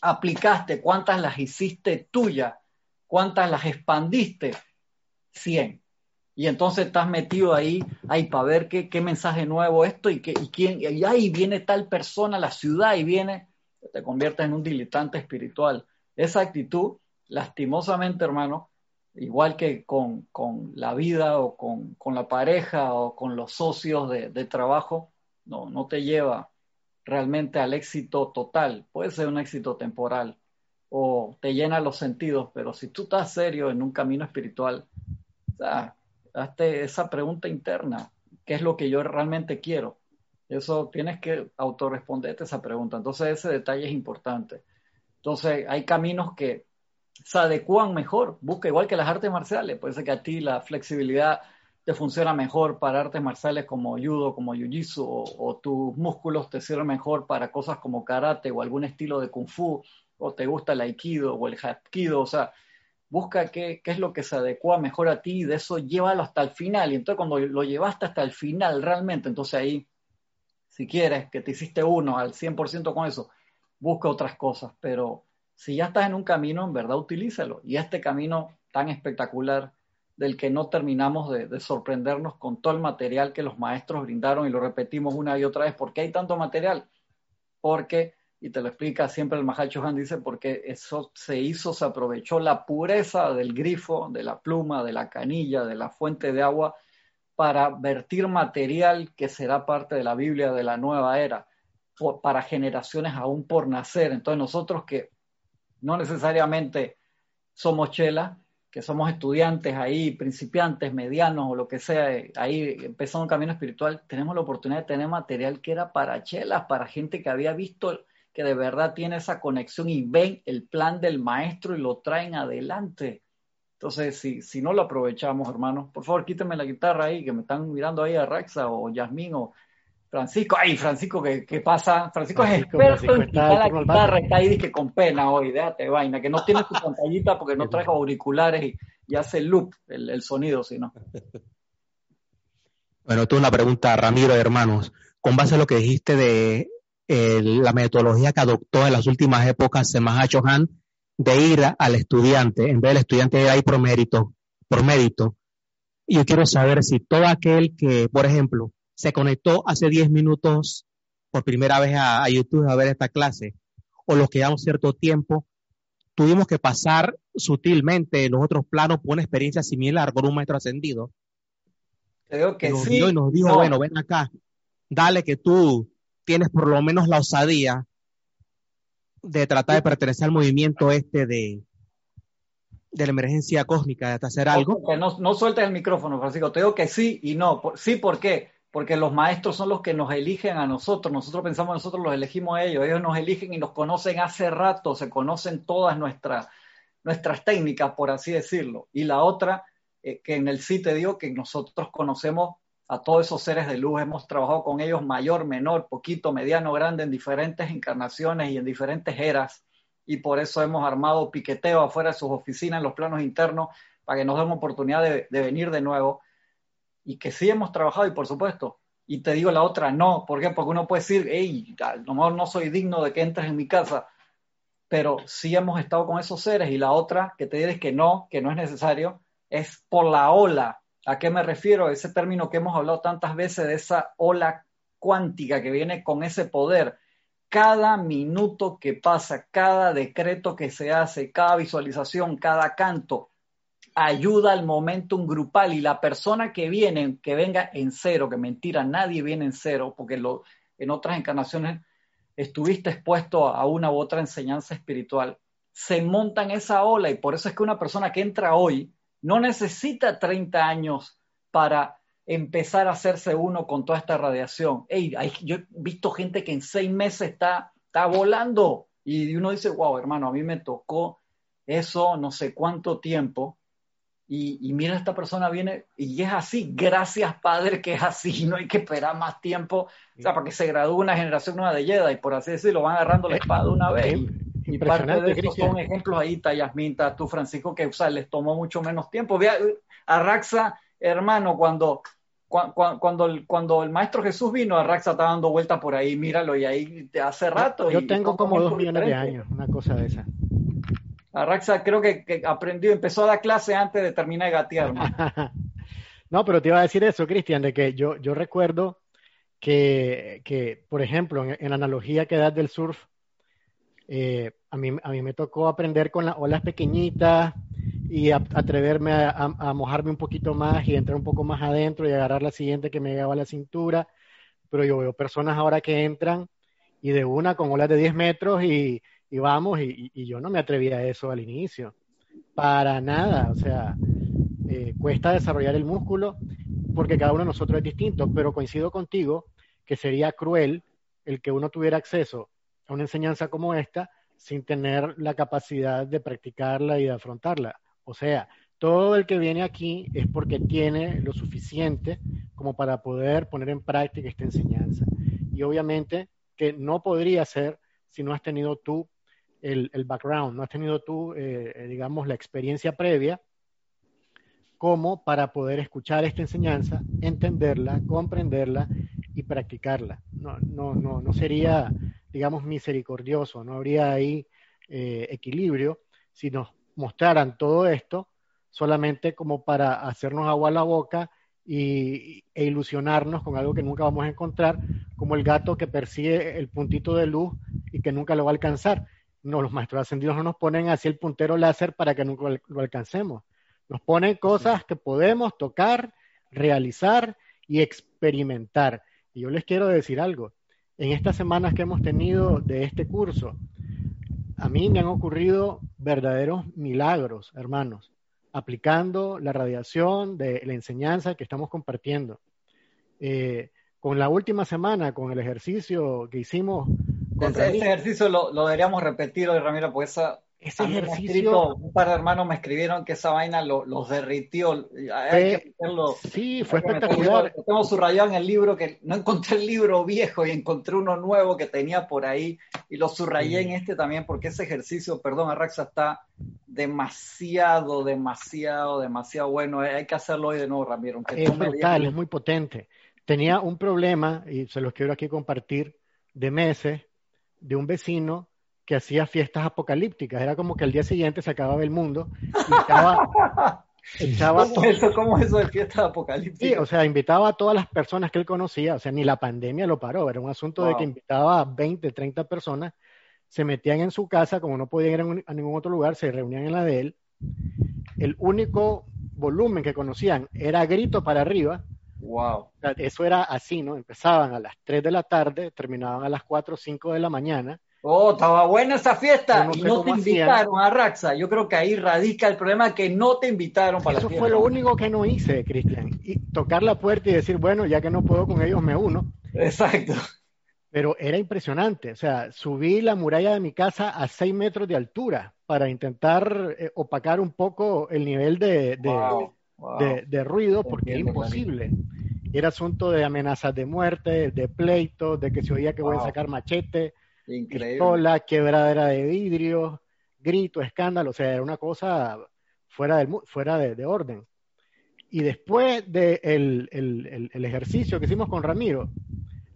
aplicaste? ¿Cuántas las hiciste tuyas? ¿Cuántas las expandiste? 100. Y entonces estás metido ahí, ahí para ver qué, qué, mensaje nuevo esto y, qué, y quién, y ahí viene tal persona la ciudad y viene, te conviertes en un diletante espiritual. Esa actitud, lastimosamente, hermano, igual que con, con la vida o con, con, la pareja o con los socios de, de trabajo, no, no te lleva realmente al éxito total. Puede ser un éxito temporal o te llena los sentidos, pero si tú estás serio en un camino espiritual, o sea, hazte esa pregunta interna, ¿qué es lo que yo realmente quiero? Eso tienes que autorresponderte esa pregunta. Entonces ese detalle es importante. Entonces hay caminos que se adecuan mejor. Busca igual que las artes marciales. Puede ser que a ti la flexibilidad te funciona mejor para artes marciales como judo, como jiu-jitsu, o, tus músculos te sirven mejor para cosas como karate o algún estilo de kung fu, o te gusta el aikido o el hapkido. O sea, busca qué, qué, es lo que se adecua mejor a ti y de eso llévalo hasta el final. Y entonces cuando lo llevaste hasta el final realmente, entonces ahí, si quieres que te hiciste uno al 100% con eso, busca otras cosas. Pero si ya estás en un camino, en verdad utilízalo. Y este camino tan espectacular del que no terminamos de, de sorprendernos con todo el material que los maestros brindaron y lo repetimos una y otra vez. ¿Por qué hay tanto material? Porque y te lo explica siempre el Mahal Chohan, dice, porque eso se hizo, se aprovechó la pureza del grifo, de la pluma, de la canilla, de la fuente de agua, para vertir material que será parte de la Biblia de la nueva era, para generaciones aún por nacer. Entonces nosotros que no necesariamente somos chela, que somos estudiantes ahí, principiantes, medianos o lo que sea, ahí empezando un camino espiritual, tenemos la oportunidad de tener material que era para chelas, para gente que había visto que de verdad tiene esa conexión y ven el plan del maestro y lo traen adelante. Entonces, si, si no lo aprovechamos, hermanos, por favor, quítenme la guitarra ahí, que me están mirando ahí a Raxa o Yasmín o Francisco. Ay, Francisco, ¿qué, qué pasa? Francisco, es experto en quitar la guitarra, está ahí que con pena hoy, déjate vaina, que no tiene tu pantallita porque no traes auriculares y, y hace loop el, el sonido, si no. Bueno, tú una pregunta, Ramiro, hermanos. Con base a lo que dijiste de la metodología que adoptó en las últimas épocas Semaha Chohan de ir al estudiante, en vez del estudiante ir ahí por mérito, por mérito. Y yo quiero saber si todo aquel que, por ejemplo, se conectó hace 10 minutos por primera vez a, YouTube a ver esta clase, o los que llevamos cierto tiempo, tuvimos que pasar sutilmente en los otros planos por una experiencia similar con un maestro ascendido. Creo que sí. y nos dijo, bueno, ven acá, dale que tú tienes por lo menos la osadía de tratar de pertenecer al movimiento este de, de la emergencia cósmica, de hacer algo. No, no sueltes el micrófono, Francisco. Te digo que sí y no. Sí, ¿por qué? Porque los maestros son los que nos eligen a nosotros. Nosotros pensamos, nosotros los elegimos a ellos. Ellos nos eligen y nos conocen hace rato. Se conocen todas nuestras, nuestras técnicas, por así decirlo. Y la otra, eh, que en el sí te digo que nosotros conocemos a todos esos seres de luz. Hemos trabajado con ellos mayor, menor, poquito, mediano, grande, en diferentes encarnaciones y en diferentes eras. Y por eso hemos armado piqueteo afuera de sus oficinas, en los planos internos, para que nos den oportunidad de, venir de nuevo. Y que sí hemos trabajado, y por supuesto, y te digo la otra, no. ¿Por qué? Porque uno puede decir, hey, a lo mejor no soy digno de que entres en mi casa, pero sí hemos estado con esos seres. Y la otra que te diré que no, que no es necesario, es por la ola ¿A qué me refiero? Ese término que hemos hablado tantas veces de esa ola cuántica que viene con ese poder. Cada minuto que pasa, cada decreto que se hace, cada visualización, cada canto, ayuda al momentum grupal y la persona que viene, que venga en cero, que mentira, nadie viene en cero, porque lo, en otras encarnaciones estuviste expuesto a una u otra enseñanza espiritual, se monta esa ola y por eso es que una persona que entra hoy no necesita 30 años para empezar a hacerse uno con toda esta radiación. yo he visto gente que en seis meses está, está volando y uno dice, wow, hermano, a mí me tocó eso no sé cuánto tiempo. Y, mira, esta persona viene y es así, gracias Padre que es así, no hay que esperar más tiempo, o sea, para que se gradúe una generación nueva de Jedi, y por así decirlo, van agarrando la espada una vez. Y parte de estos son ejemplos ahí, está Yasmin, está tú, Francisco, que les tomó mucho menos tiempo. Ve a, Raxa, hermano, cuando, cuando, el, cuando el Maestro Jesús vino, a Raxa está dando vuelta por ahí, míralo, y ahí hace rato. Yo tengo como dos millones de años, una cosa de esa. Raxa creo que, aprendió, empezó a dar clase antes de terminar de gatear. No, pero te iba a decir eso, Cristian, de que yo, yo recuerdo que, que, por ejemplo, en, la analogía que das del surf, eh, a, mí, a mí me tocó aprender con las olas pequeñitas y atreverme a, mojarme un poquito más y entrar un poco más adentro y agarrar la siguiente que me llegaba a la cintura. Pero yo veo personas ahora que entran y de una con olas de 10 metros y, y vamos, y, y, yo no me atrevía a eso al inicio. Para nada, o sea, eh, cuesta desarrollar el músculo porque cada uno de nosotros es distinto, pero coincido contigo que sería cruel el que uno tuviera acceso a una enseñanza como esta sin tener la capacidad de practicarla y de afrontarla. O sea, todo el que viene aquí es porque tiene lo suficiente como para poder poner en práctica esta enseñanza. Y obviamente que no podría ser si no has tenido tú el, background, no has tenido tú, eh, eh, digamos, la experiencia previa como para poder escuchar esta enseñanza, entenderla, comprenderla y practicarla. No, no, no, no sería, digamos, misericordioso, no habría ahí eh, equilibrio si nos mostraran todo esto solamente como para hacernos agua a la boca y, e ilusionarnos con algo que nunca vamos a encontrar, como el gato que persigue el puntito de luz y que nunca lo va a alcanzar. No, los maestros ascendidos no nos ponen así el puntero láser para que nunca lo alcancemos. Nos ponen cosas que podemos tocar, realizar y experimentar. Y yo les quiero decir algo. En estas semanas que hemos tenido de este curso, a mí me han ocurrido verdaderos milagros, hermanos, aplicando la radiación de la enseñanza que estamos compartiendo. Eh, con la última semana, con el ejercicio que hicimos. Ese, ejercicio lo, deberíamos repetir hoy, Ramiro, porque esa, ese ejercicio. un par de hermanos me escribieron que esa vaina los derritió. sí, fue espectacular. Lo tengo subrayado en el libro que no encontré el libro viejo y encontré uno nuevo que tenía por ahí y lo subrayé en este también porque ese ejercicio, perdón, Arraxa, está demasiado, demasiado, demasiado bueno. Hay que hacerlo hoy de nuevo, Ramiro. Es brutal, es muy potente. Tenía un problema, y se los quiero aquí compartir, de meses, de un vecino que hacía fiestas apocalípticas. Era como que al día siguiente se acababa el mundo y estaba, ¿Cómo, eso, ¿Cómo eso de fiestas apocalípticas? Sí, o sea, invitaba a todas las personas que él conocía, o sea, ni la pandemia lo paró, era un asunto de que invitaba a 20, 30 personas, se metían en su casa, como no podían ir a ningún otro lugar, se reunían en la de él. El único volumen que conocían era grito para arriba. Wow. eso era así, ¿no? Empezaban a las 3 de la tarde, terminaban a las 4 o 5 de la mañana Oh, estaba buena esa fiesta y no te invitaron a Raxa. Yo creo que ahí radica el problema que no te invitaron para Eso la fue lo único que no hice, Cristian. Y tocar la puerta y decir, bueno, ya que no puedo con ellos, me uno. Exacto. Pero era impresionante. O sea, subí la muralla de mi casa a 6 metros de altura para intentar eh, opacar un poco el nivel de, de, ruido, porque era imposible. Era asunto de amenazas de muerte, de pleitos, de que se oía que voy a sacar machete Increíble. Pistola, quebradera de vidrio, grito, escándalo, o sea, era una cosa fuera, del, fuera de, orden. Y después del de el, ejercicio que hicimos con Ramiro,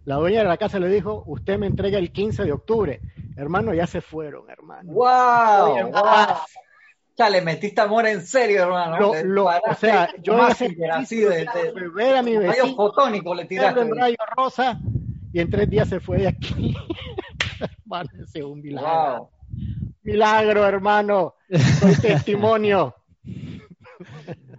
la dueña de la casa le dijo, usted me entrega el 15 de octubre. Hermano, ya se fueron, hermano. ¡Wow! Ya le metiste amor en serio, hermano. o sea, yo así de, ver a mi vecino, fotónico le tiraste. En rayo rosa y en tres días se fue de aquí. Parece un milagro. Milagro, hermano. Soy testimonio.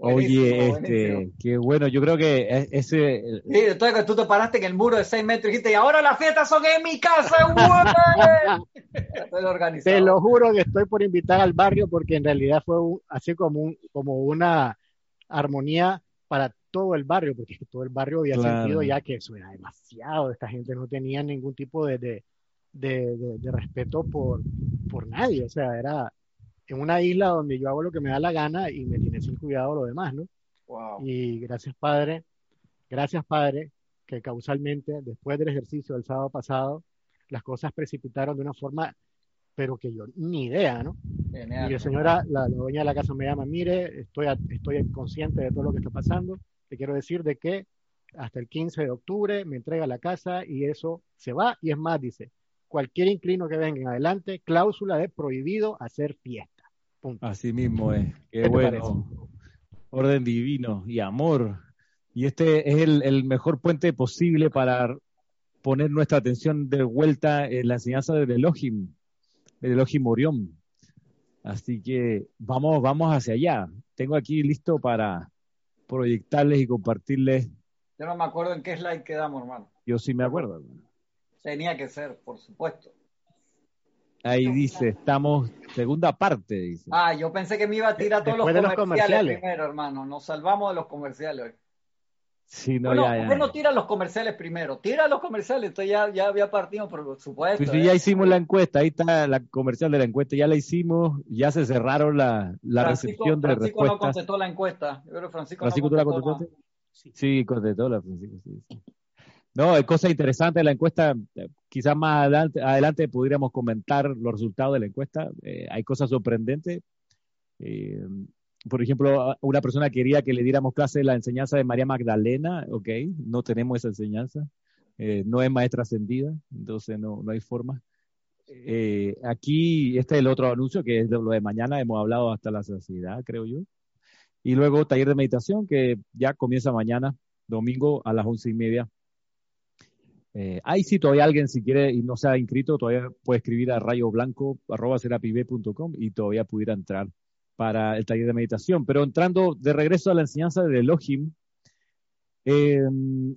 Oye, este, qué bueno, yo creo que e, ese... Sí, entonces que tú te paraste en el muro de 6 metros y dijiste, y ahora las fiestas son en mi casa, Te lo juro que estoy por invitar al barrio porque en realidad fue así como, un, como una armonía para todo el barrio, porque todo el barrio había sentido ya que eso era demasiado, esta gente no tenía ningún tipo de, de, respeto por, por nadie, o sea, era en una isla donde yo hago lo que me da la gana y me tiene sin cuidado lo demás, ¿no? Y gracias, Padre, gracias, Padre, que causalmente, después del ejercicio del sábado pasado, las cosas precipitaron de una forma, pero que yo ni idea, ¿no? Y la señora, la, dueña de la casa me llama, mire, estoy, estoy consciente de todo lo que está pasando, te quiero decir de que hasta el 15 de octubre me entrega la casa y eso se va, y es más, dice, cualquier inclino que venga en adelante, cláusula de prohibido hacer fiesta. Así mismo es. Qué, bueno. orden divino y amor. Y este es el, mejor puente posible para poner nuestra atención de vuelta en la enseñanza del Elohim, del Elohim Orión. Así que vamos, vamos hacia allá. Tengo aquí listo para proyectarles y compartirles. Yo no me acuerdo en qué slide quedamos, hermano. Yo sí me acuerdo. Tenía que ser, por supuesto. Ahí dice, estamos, segunda parte, dice. Ah, yo pensé que me iba a tirar todos los comerciales, primero, hermano. Nos salvamos de los comerciales hoy. Sí, no, ya, ya, no tira los comerciales primero? Tira los comerciales, entonces ya, ya había partido, por supuesto. Sí, ya ¿eh? hicimos la encuesta, ahí está la comercial de la encuesta, ya la hicimos, ya se cerraron la, la recepción de Francisco respuestas. no contestó la encuesta. Yo creo Francisco, Francisco ¿tú la contestaste? Sí. sí, contestó la Francisco, sí, sí. No, hay cosas interesantes de la encuesta. Quizás más adelante, adelante pudiéramos comentar los resultados de la encuesta. Eh, hay cosas sorprendentes. Eh, por ejemplo, una persona quería que le diéramos clase de la enseñanza de María Magdalena. Ok, no tenemos esa enseñanza. Eh, no es maestra ascendida, entonces no, no hay forma. aquí, este es el otro anuncio, que es lo de mañana. Hemos hablado hasta la saciedad, creo yo. Y luego taller de meditación, que ya comienza mañana, domingo a las once y media eh, ahí sí todavía alguien si quiere y no se ha inscrito, todavía puede escribir a rayoblanco.com y todavía pudiera entrar para el taller de meditación. Pero entrando de regreso a la enseñanza del Elohim, em,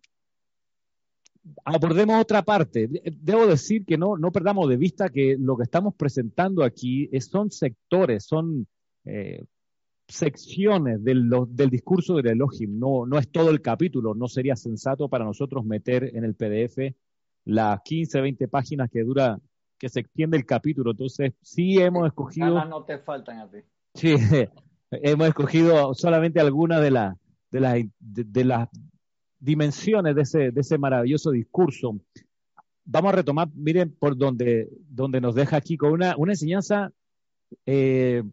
abordemos otra parte. Debo decir que no, no perdamos de vista que lo que estamos presentando aquí son sectores, son eh, secciones del, del discurso del Elohim, no, no es todo el capítulo, no sería sensato para nosotros meter en el PDF las 15, 20 páginas que dura, que se extiende el capítulo. Entonces, sí hemos escogido... no te faltan a ti. Sí, hemos escogido solamente algunas de, las de, de, las dimensiones de ese, de ese maravilloso discurso. Vamos a retomar, miren, por donde, donde nos deja aquí con una, una enseñanza eh,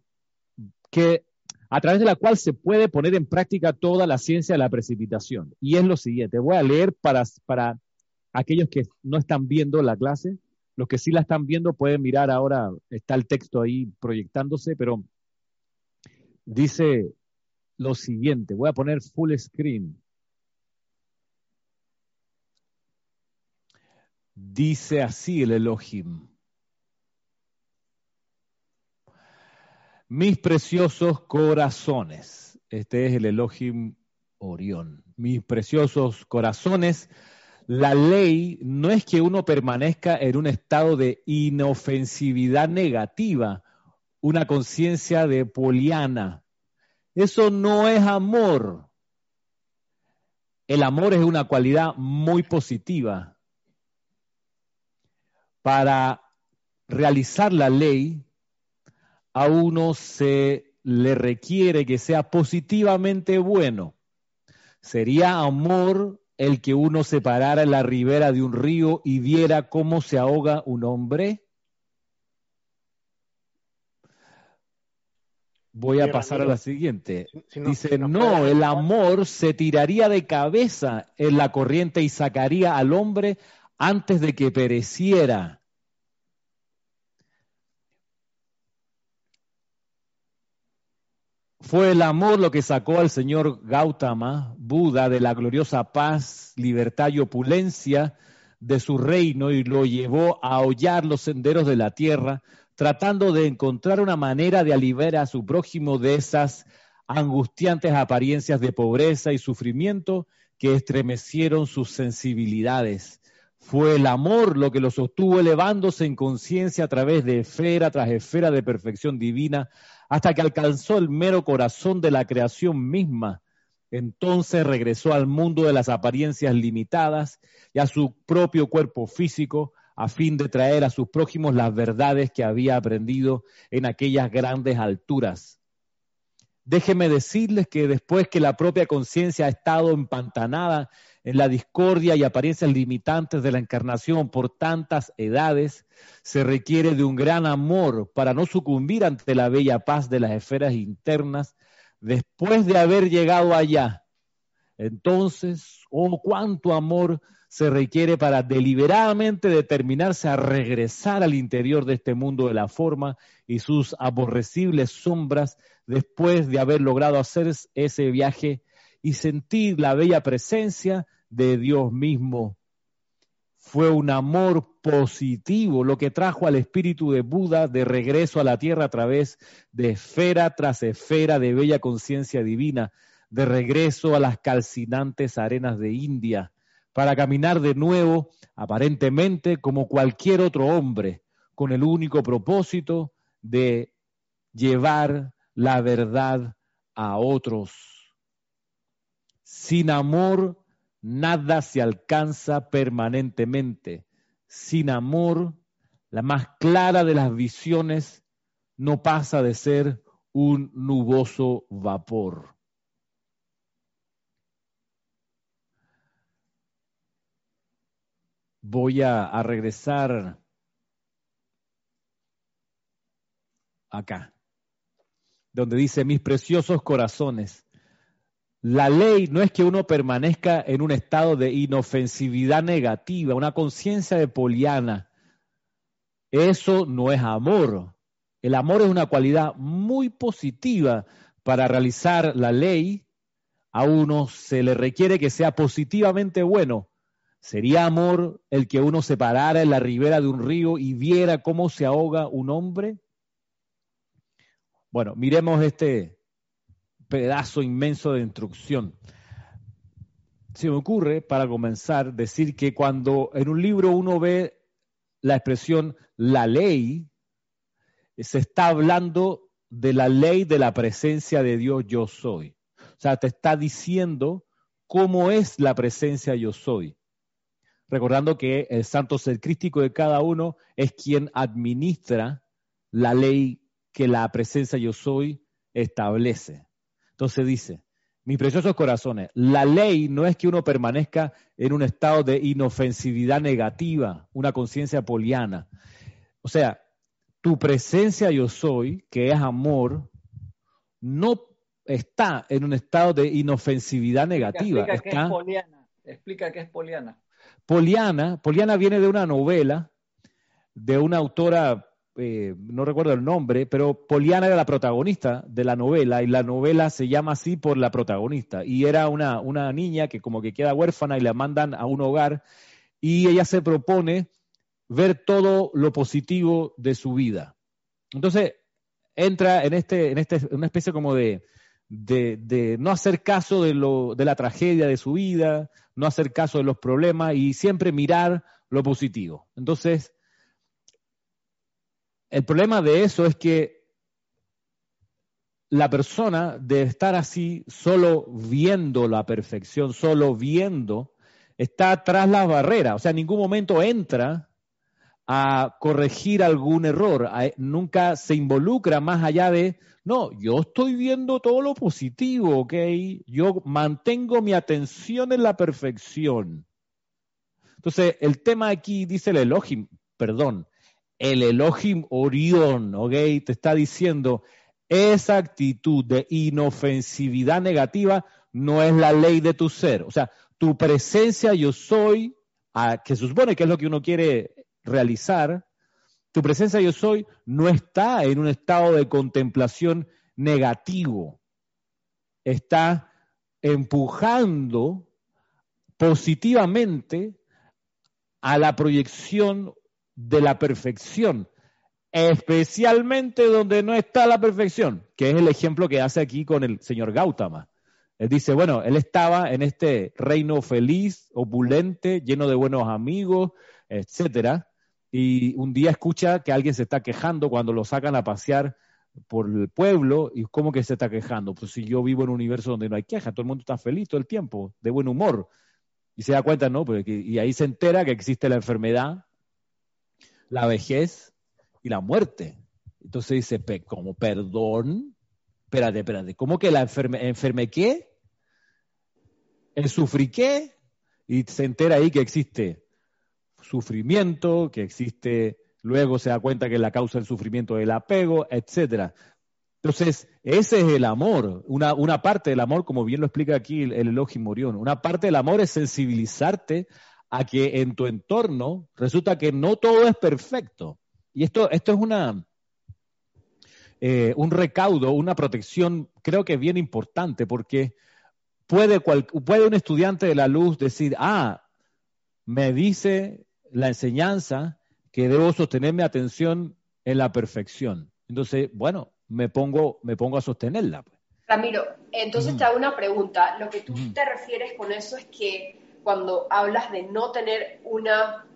que a través de la cual se puede poner en práctica toda la ciencia de la precipitación. Y es lo siguiente, voy a leer para, para aquellos que no están viendo la clase, los que sí la están viendo pueden mirar ahora, está el texto ahí proyectándose, pero dice lo siguiente, voy a poner full screen. Dice así el Elohim. Mis preciosos corazones. Este es el Elohim Orión. Mis preciosos corazones. La ley no es que uno permanezca en un estado de inofensividad negativa, una conciencia de poliana. Eso no es amor. El amor es una cualidad muy positiva. Para realizar la ley a uno se le requiere que sea positivamente bueno. Sería amor el que uno se parara en la ribera de un río y viera cómo se ahoga un hombre. Voy a pasar a la siguiente. Dice, no, el amor se tiraría de cabeza en la corriente y sacaría al hombre antes de que pereciera. Fue el amor lo que sacó al señor Gautama, Buda, de la gloriosa paz, libertad y opulencia de su reino y lo llevó a hollar los senderos de la tierra, tratando de encontrar una manera de aliviar a su prójimo de esas angustiantes apariencias de pobreza y sufrimiento que estremecieron sus sensibilidades. Fue el amor lo que lo sostuvo elevándose en conciencia a través de esfera tras esfera de perfección divina hasta que alcanzó el mero corazón de la creación misma. Entonces regresó al mundo de las apariencias limitadas y a su propio cuerpo físico a fin de traer a sus prójimos las verdades que había aprendido en aquellas grandes alturas. Déjeme decirles que después que la propia conciencia ha estado empantanada en la discordia y apariencias limitantes de la encarnación por tantas edades, se requiere de un gran amor para no sucumbir ante la bella paz de las esferas internas después de haber llegado allá. Entonces, oh, cuánto amor se requiere para deliberadamente determinarse a regresar al interior de este mundo de la forma y sus aborrecibles sombras después de haber logrado hacer ese viaje y sentir la bella presencia de Dios mismo. Fue un amor positivo lo que trajo al espíritu de Buda de regreso a la tierra a través de esfera tras esfera de bella conciencia divina, de regreso a las calcinantes arenas de India para caminar de nuevo, aparentemente como cualquier otro hombre, con el único propósito de llevar la verdad a otros. Sin amor, nada se alcanza permanentemente. Sin amor, la más clara de las visiones no pasa de ser un nuboso vapor. voy a, regresar acá, donde dice, mis preciosos corazones, la ley no es que uno permanezca en un estado de inofensividad negativa, una conciencia de poliana. Eso no es amor. El amor es una cualidad muy positiva para realizar la ley. A uno se le requiere que sea positivamente bueno. ¿Sería amor el que uno se parara en la ribera de un río y viera cómo se ahoga un hombre? Bueno, miremos este pedazo inmenso de instrucción. Se me ocurre, para comenzar, decir que cuando en un libro uno ve la expresión la ley, se está hablando de la ley de la presencia de Dios yo soy. O sea, te está diciendo cómo es la presencia yo soy recordando que el santo ser crístico de cada uno es quien administra la ley que la presencia yo soy establece. Entonces dice, mis preciosos corazones, la ley no es que uno permanezca en un estado de inofensividad negativa, una conciencia poliana. O sea, tu presencia yo soy, que es amor, no está en un estado de inofensividad negativa. Explica, qué es poliana. Explica qué es poliana. Poliana, Poliana viene de una novela de una autora, eh, no recuerdo el nombre, pero Poliana era la protagonista de la novela y la novela se llama así por la protagonista. Y era una, una niña que como que queda huérfana y la mandan a un hogar y ella se propone ver todo lo positivo de su vida. Entonces entra en este, en este, una especie como de, de, no hacer caso de, lo, de la tragedia de su vida, no hacer caso de los problemas y siempre mirar lo positivo. Entonces, el problema de eso es que la persona de estar así, solo viendo la perfección, solo viendo, está tras la barrera, o sea, en ningún momento entra a corregir algún error, nunca se involucra más allá de no, yo estoy viendo todo lo positivo, ¿ok? Yo mantengo mi atención en la perfección. Entonces, el tema aquí dice el Elohim, perdón, el Elohim Orión, ¿ok? Te está diciendo, esa actitud de inofensividad negativa no es la ley de tu ser. O sea, tu presencia yo soy, que se supone que es lo que uno quiere realizar, tu presencia yo soy no está en un estado de contemplación negativo. Está empujando positivamente a la proyección de la perfección, especialmente donde no está la perfección, que es el ejemplo que hace aquí con el señor Gautama. Él dice, bueno, él estaba en este reino feliz, opulente, lleno de buenos amigos, etcétera, y un día escucha que alguien se está quejando cuando lo sacan a pasear por el pueblo y cómo que se está quejando. Pues si yo vivo en un universo donde no hay queja, todo el mundo está feliz todo el tiempo, de buen humor. Y se da cuenta, ¿no? Y ahí se entera que existe la enfermedad, la vejez y la muerte. Entonces dice, como perdón, espérate, espérate, ¿cómo que la enferme, enferme qué? ¿El sufrí qué? Y se entera ahí que existe sufrimiento, que existe, luego se da cuenta que la causa del sufrimiento es el apego, etcétera. Entonces, ese es el amor, una, una parte del amor, como bien lo explica aquí el, el Elohim Morión, una parte del amor es sensibilizarte a que en tu entorno resulta que no todo es perfecto. Y esto, esto es una, eh, un recaudo, una protección, creo que bien importante, porque puede, puede un estudiante de la luz decir, ah, me dice la enseñanza que debo sostener mi atención en la perfección. Entonces, bueno, me pongo, me pongo a sostenerla. Pues. Ramiro, entonces te hago una pregunta. Lo que tú te refieres con eso es que cuando hablas de no tener una,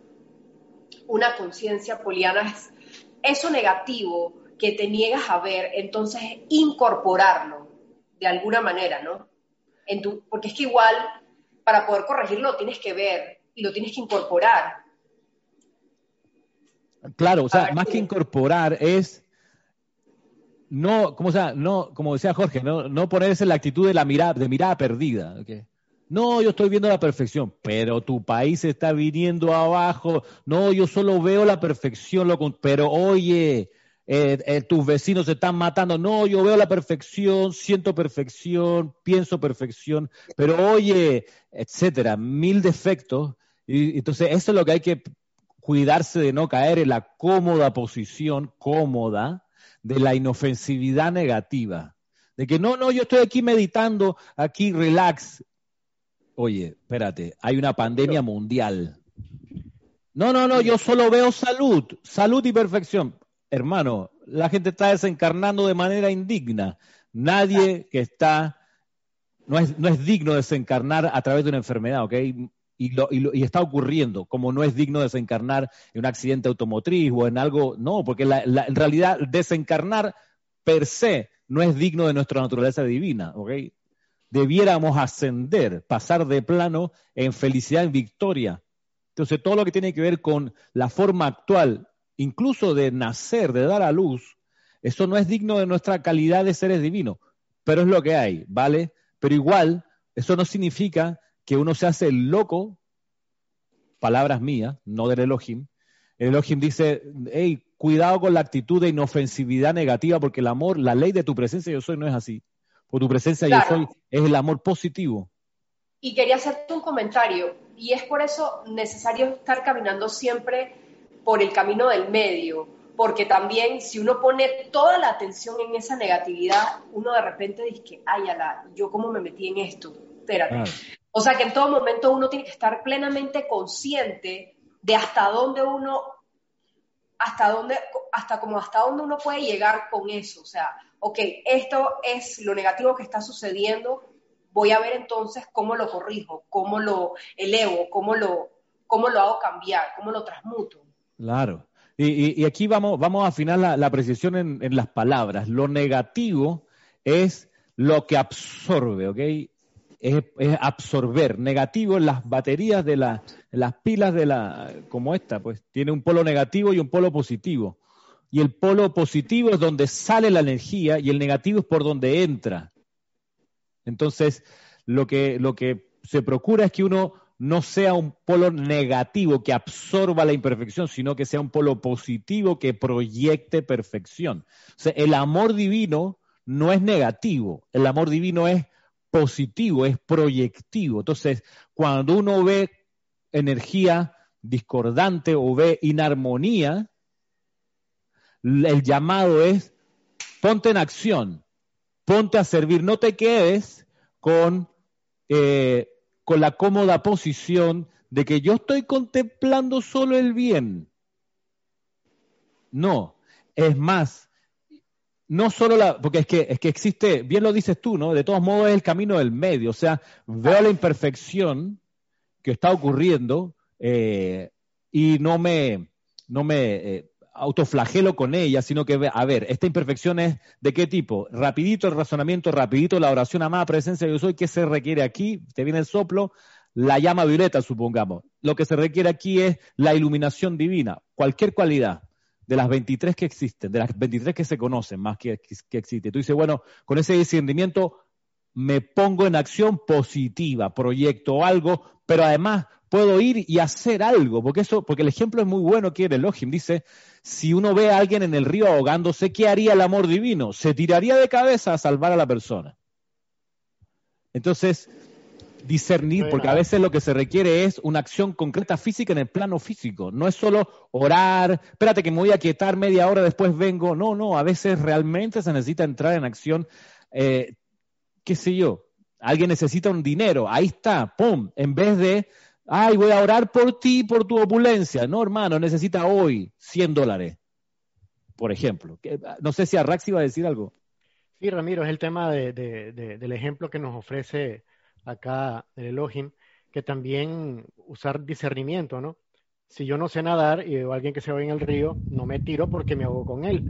una conciencia poliana, es eso negativo que te niegas a ver, entonces incorporarlo de alguna manera, ¿no? En tu, porque es que igual para poder corregirlo lo tienes que ver y lo tienes que incorporar. Claro, o sea, más que incorporar es no, como sea, no, como decía Jorge, no, no ponerse en la actitud de la mirada, de mirada perdida. No, yo estoy viendo la perfección, pero tu país está viniendo abajo. No, yo solo veo la perfección, pero oye, eh, eh, tus vecinos se están matando. No, yo veo la perfección, siento perfección, pienso perfección, pero oye, etcétera, mil defectos. Y, entonces, eso es lo que hay que cuidarse de no caer en la cómoda posición, cómoda, de la inofensividad negativa. De que no, no, yo estoy aquí meditando, aquí relax. Oye, espérate, hay una pandemia mundial. No, no, no, yo solo veo salud, salud y perfección. Hermano, la gente está desencarnando de manera indigna. Nadie que está, no es, no es digno de desencarnar a través de una enfermedad, ¿ok? y, está ocurriendo, como no es digno desencarnar en un accidente automotriz o en algo, no, porque en realidad desencarnar per se no es digno de nuestra naturaleza divina, ¿ok? Debiéramos ascender, pasar de plano en felicidad, en victoria. Entonces, todo lo que tiene que ver con la forma actual, incluso de nacer, de dar a luz, eso no es digno de nuestra calidad de seres divinos, pero es lo que hay, ¿vale? Pero igual, eso no significa que uno se hace loco, palabras mías, no del Elohim. El Elohim dice, hey, cuidado con la actitud de inofensividad negativa, porque el amor, la ley de tu presencia yo soy no es así. Por tu presencia yo soy es el amor positivo. Y quería hacerte un comentario, y es por eso necesario estar caminando siempre por el camino del medio, porque también si uno pone toda la atención en esa negatividad, uno de repente dice que, ay, ala, yo cómo me metí en esto, espérate. O sea que en todo momento uno tiene que estar plenamente consciente de hasta dónde uno, hasta dónde, hasta como hasta dónde uno puede llegar con eso. O sea, ok, esto es lo negativo que está sucediendo, voy a ver entonces cómo lo corrijo, cómo lo elevo, cómo lo, cómo lo hago cambiar, cómo lo transmuto. Claro. Y, aquí vamos, vamos a afinar la, la precisión en, las palabras. Lo negativo es lo que absorbe, ¿ok? es, absorber. Negativo en las baterías de las pilas de la, como esta, pues tiene un polo negativo y un polo positivo. Y el polo positivo es donde sale la energía y el negativo es por donde entra. Entonces, lo que, lo que se procura es que uno no sea un polo negativo que absorba la imperfección, sino que sea un polo positivo que proyecte perfección. O sea, el amor divino no es negativo, el amor divino es positivo, es proyectivo. Entonces, cuando uno ve energía discordante o ve inarmonía, el llamado es ponte en acción, ponte a servir, no te quedes con, eh, con la cómoda posición de que yo estoy contemplando solo el bien. No, es más, no solo la, porque es que, es que existe, bien lo dices tú, ¿no? De todos modos es el camino del medio, o sea, veo la imperfección que está ocurriendo eh, y no me, no me eh, autoflagelo con ella, sino que, a ver, esta imperfección es de qué tipo? Rapidito el razonamiento, rapidito la oración, amada presencia yo soy, ¿qué se requiere aquí? Te viene el soplo, la llama violeta, supongamos. Lo que se requiere aquí es la iluminación divina, cualquier cualidad de las 23 que existen, de las 23 que se conocen más que, que existen. Tú dices, bueno, con ese discernimiento me pongo en acción positiva, proyecto algo, pero además puedo ir y hacer algo, porque eso, porque el ejemplo es muy bueno que el Elohim dice, si uno ve a alguien en el río ahogándose, ¿qué haría el amor divino? Se tiraría de cabeza a salvar a la persona. Entonces, discernir, porque a veces lo que se requiere es una acción concreta física en el plano físico. No es solo orar, espérate que me voy a quietar media hora, después vengo. No, no, a veces realmente se necesita entrar en acción, eh, qué sé yo, alguien necesita un dinero, ahí está, ¡pum! En vez de, ay, voy a orar por ti, por tu opulencia. No, hermano, necesita hoy 100 dólares, por ejemplo. No sé si Arrax iba a decir algo. Sí, Ramiro, es el tema del ejemplo que nos ofrece acá el Elohim, que también usar discernimiento, ¿no? Si yo no sé nadar y veo a alguien que se va en el río, no me tiro porque me ahogo con él.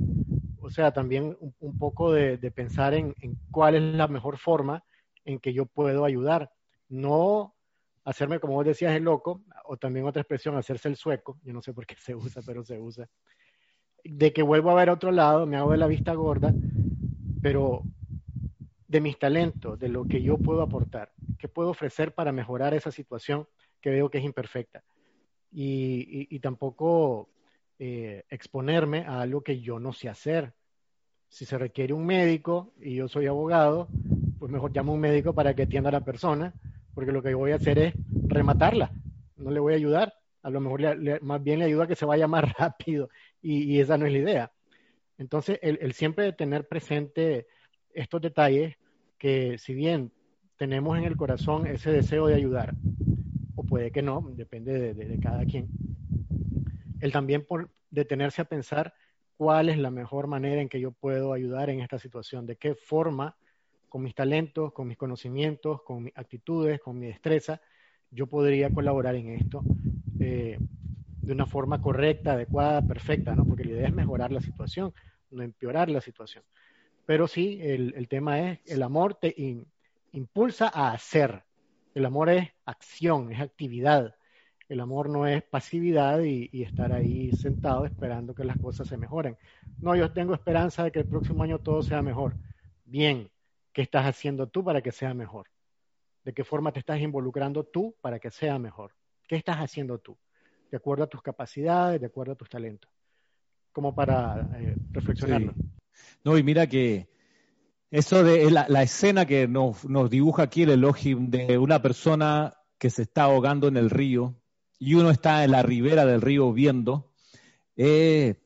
O sea, también un, poco de, pensar en, cuál es la mejor forma en que yo puedo ayudar. No hacerme, como vos decías, el loco, o también otra expresión, hacerse el sueco, yo no sé por qué se usa, pero se usa, de que vuelvo a ver otro lado, me hago de la vista gorda, pero de mis talentos, de lo que yo puedo aportar, qué puedo ofrecer para mejorar esa situación que veo que es imperfecta. Y, tampoco eh, exponerme a algo que yo no sé hacer. Si se requiere un médico y yo soy abogado, pues mejor llamo a un médico para que atienda a la persona, porque lo que voy a hacer es rematarla, no le voy a ayudar. A lo mejor más bien le ayuda a que se vaya más rápido y, esa no es la idea. Entonces, el, el siempre tener presente estos detalles que si bien tenemos en el corazón ese deseo de ayudar, o puede que no, depende de, cada quien, el también por detenerse a pensar cuál es la mejor manera en que yo puedo ayudar en esta situación, de qué forma, con mis talentos, con mis conocimientos, con mis actitudes, con mi destreza, yo podría colaborar en esto eh, de una forma correcta, adecuada, perfecta, ¿no? Porque la idea es mejorar la situación, no empeorar la situación. Pero sí, el, tema es, el amor te impulsa a hacer. El amor es acción, es actividad. El amor no es pasividad y, estar ahí sentado esperando que las cosas se mejoren. No, yo tengo esperanza de que el próximo año todo sea mejor. Bien, ¿qué estás haciendo tú para que sea mejor? ¿De qué forma te estás involucrando tú para que sea mejor? ¿Qué estás haciendo tú? De acuerdo a tus capacidades, de acuerdo a tus talentos. Como para eh, reflexionarlo. No, y mira que eso de la, escena que nos, dibuja aquí el Elohim de una persona que se está ahogando en el río y uno está en la ribera del río viendo, eh,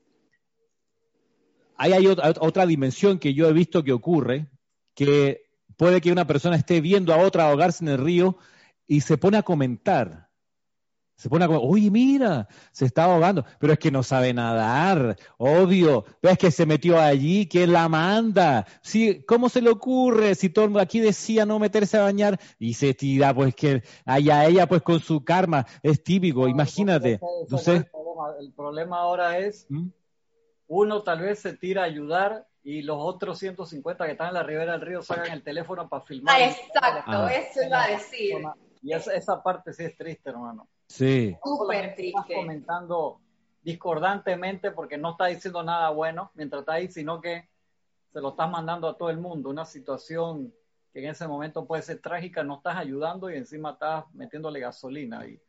ahí hay otra, otra dimensión que yo he visto que ocurre, que puede que una persona esté viendo a otra ahogarse en el río y se pone a comentar se pone como, uy, mira, se está ahogando, pero es que no sabe nadar, obvio, ves que se metió allí, ¿quién la manda? Sí, ¿cómo se le ocurre? Si todo aquí decía no meterse a bañar y se tira, pues que allá ella pues con su karma, es típico, imagínate. el, problema. ahora es, ¿Mm? uno tal vez se tira a ayudar y los otros 150 que están en la ribera del río sacan el teléfono para filmar. Ah, exacto, ah. eso iba a decir. Y esa, esa parte sí es triste, hermano. Sí. Súper triste. Estás comentando discordantemente porque no está diciendo nada bueno mientras está ahí, sino que se lo estás mandando a todo el mundo. Una situación que en ese momento puede ser trágica, no estás ayudando y encima estás metiéndole gasolina. Y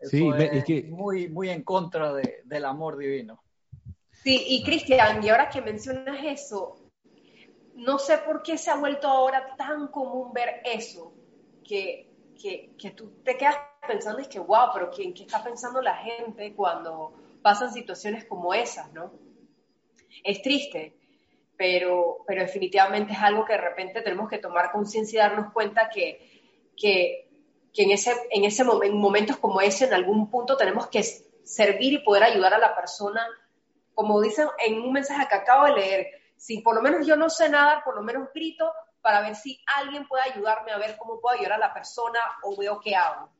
sí, es, que... muy, muy en contra del amor divino. Sí, y Cristian, y ahora que mencionas eso, no sé por qué se ha vuelto ahora tan común ver eso, que, que, que tú te quedas pensando es que, wow, pero ¿quién, ¿qué está pensando la gente cuando pasan situaciones como esas, no? Es triste, pero, pero definitivamente es algo que de repente tenemos que tomar conciencia y darnos cuenta que, que, que en, ese, en, ese en momentos como ese, en algún punto tenemos que servir y poder ayudar a la persona, como dicen en un mensaje que acabo de leer, si por lo menos yo no sé nadar, por lo menos grito para ver si alguien puede ayudarme a ver cómo puedo ayudar a la persona o veo qué hago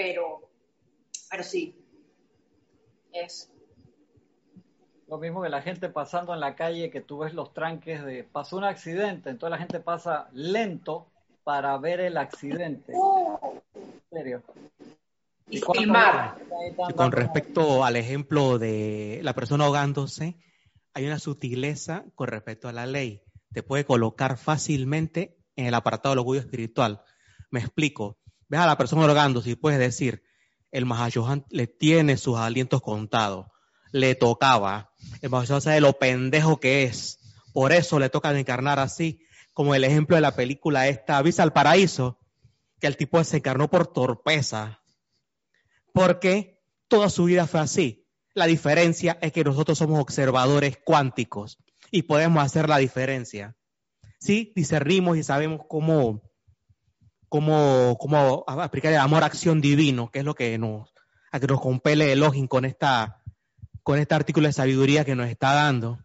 pero, pero sí, es. Lo mismo que la gente pasando en la calle, que tú ves los tranques de, pasó un accidente, entonces la gente pasa lento para ver el accidente. En serio. Y filmar. con respecto al ejemplo de la persona ahogándose, hay una sutileza con respecto a la ley. Te puede colocar fácilmente en el apartado del orgullo espiritual. Me explico ves a la persona ahogándose y puedes decir, el Mahashohan le tiene sus alientos contados. Le tocaba. El Mahashohan sabe lo pendejo que es. Por eso le toca encarnar así, como el ejemplo de la película esta, Visa al Paraíso, que el tipo se encarnó por torpeza. Porque toda su vida fue así. La diferencia es que nosotros somos observadores cuánticos y podemos hacer la diferencia. Sí, discernimos y sabemos cómo, cómo, cómo aplicar el amor-acción divino, que es lo que nos, a que nos compele el con esta, con este artículo de sabiduría que nos está dando.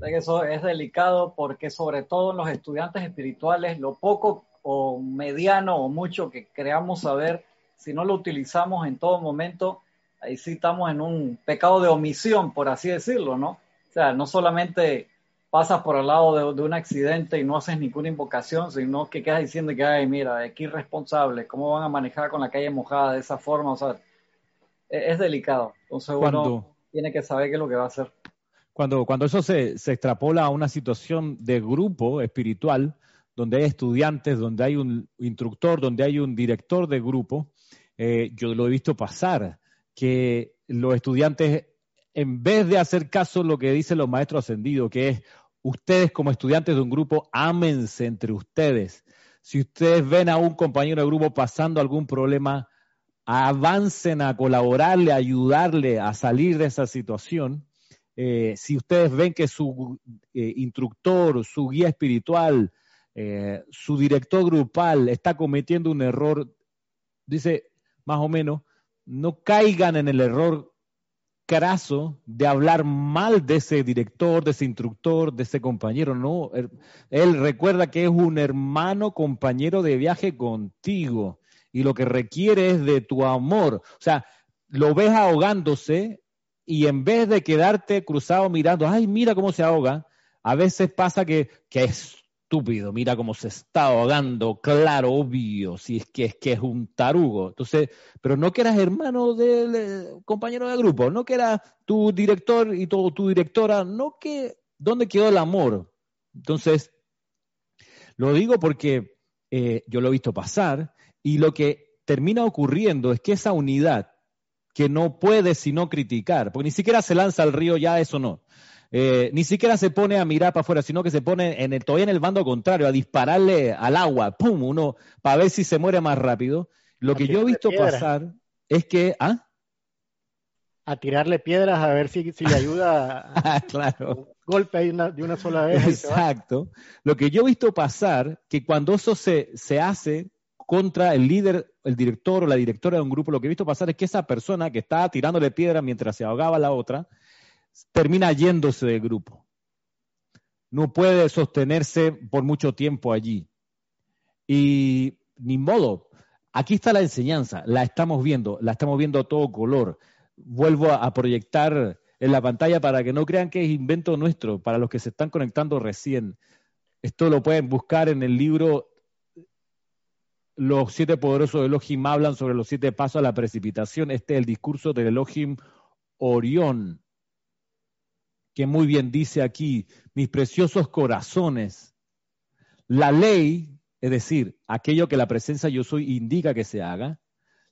Eso es delicado porque sobre todo los estudiantes espirituales, lo poco o mediano o mucho que creamos saber, si no lo utilizamos en todo momento, ahí sí estamos en un pecado de omisión, por así decirlo, ¿no? O sea, no solamente pasas por al lado de, un accidente y no haces ninguna invocación, sino que quedas diciendo que, ay, mira, qué irresponsable, ¿cómo van a manejar con la calle mojada de esa forma? O sea, e, es, delicado. Entonces uno tiene que saber qué es lo que va a hacer. Cuando, cuando eso se, se extrapola a una situación de grupo espiritual, donde hay estudiantes, donde hay un instructor, donde hay un director de grupo, eh, yo lo he visto pasar, que los estudiantes, en vez de hacer caso lo que dicen los maestros ascendidos, que es ustedes como estudiantes de un grupo, ámense entre ustedes. Si ustedes ven a un compañero de grupo pasando algún problema, avancen a colaborarle, ayudarle a salir de esa situación. Eh, si ustedes ven que su eh, instructor, su guía espiritual, su director grupal está cometiendo un error, dice más o menos, no caigan en el error craso de hablar mal de ese director, de ese instructor, de ese compañero, no. él recuerda que es un hermano compañero de viaje contigo y lo que requiere es de tu amor. O sea, lo ves ahogándose y en vez de quedarte cruzado mirando, ay, mira cómo se ahoga, a veces pasa que, que es estúpido, mira cómo se está ahogando, claro, obvio, si es que es que es un tarugo. Entonces, pero no que eras hermano del eh, compañero de grupo, no que eras tu director y tu, tu directora, no que, ¿dónde quedó el amor? Entonces, lo digo porque eh, yo lo he visto pasar y lo que termina ocurriendo es que esa unidad que no puede sino criticar, porque ni siquiera se lanza al río, ya eso no. Eh, ni siquiera se pone a mirar para afuera, sino que se pone en el, todavía en el bando contrario, a dispararle al agua, pum, uno, para ver si se muere más rápido. Lo que yo he visto pasar es que, ¿ah? A tirarle piedras a ver si, si le ayuda. Ah, claro. golpe de una, de una sola vez. Exacto. Lo que yo he visto pasar, que cuando eso se, se hace, contra el líder, el director o la directora de un grupo, lo que he visto pasar es que esa persona que está tirándole piedra mientras se ahogaba la otra, termina yéndose del grupo. No puede sostenerse por mucho tiempo allí. Y ni modo, aquí está la enseñanza, la estamos viendo, la estamos viendo a todo color. Vuelvo a, proyectar en la pantalla para que no crean que es invento nuestro, para los que se están conectando recién. Esto lo pueden buscar en el libro los siete poderosos de Elohim hablan sobre los siete pasos a la precipitación. Este es el discurso del Elohim Orión, que muy bien dice aquí, mis preciosos corazones, la ley, es decir, aquello que la presencia yo soy indica que se haga,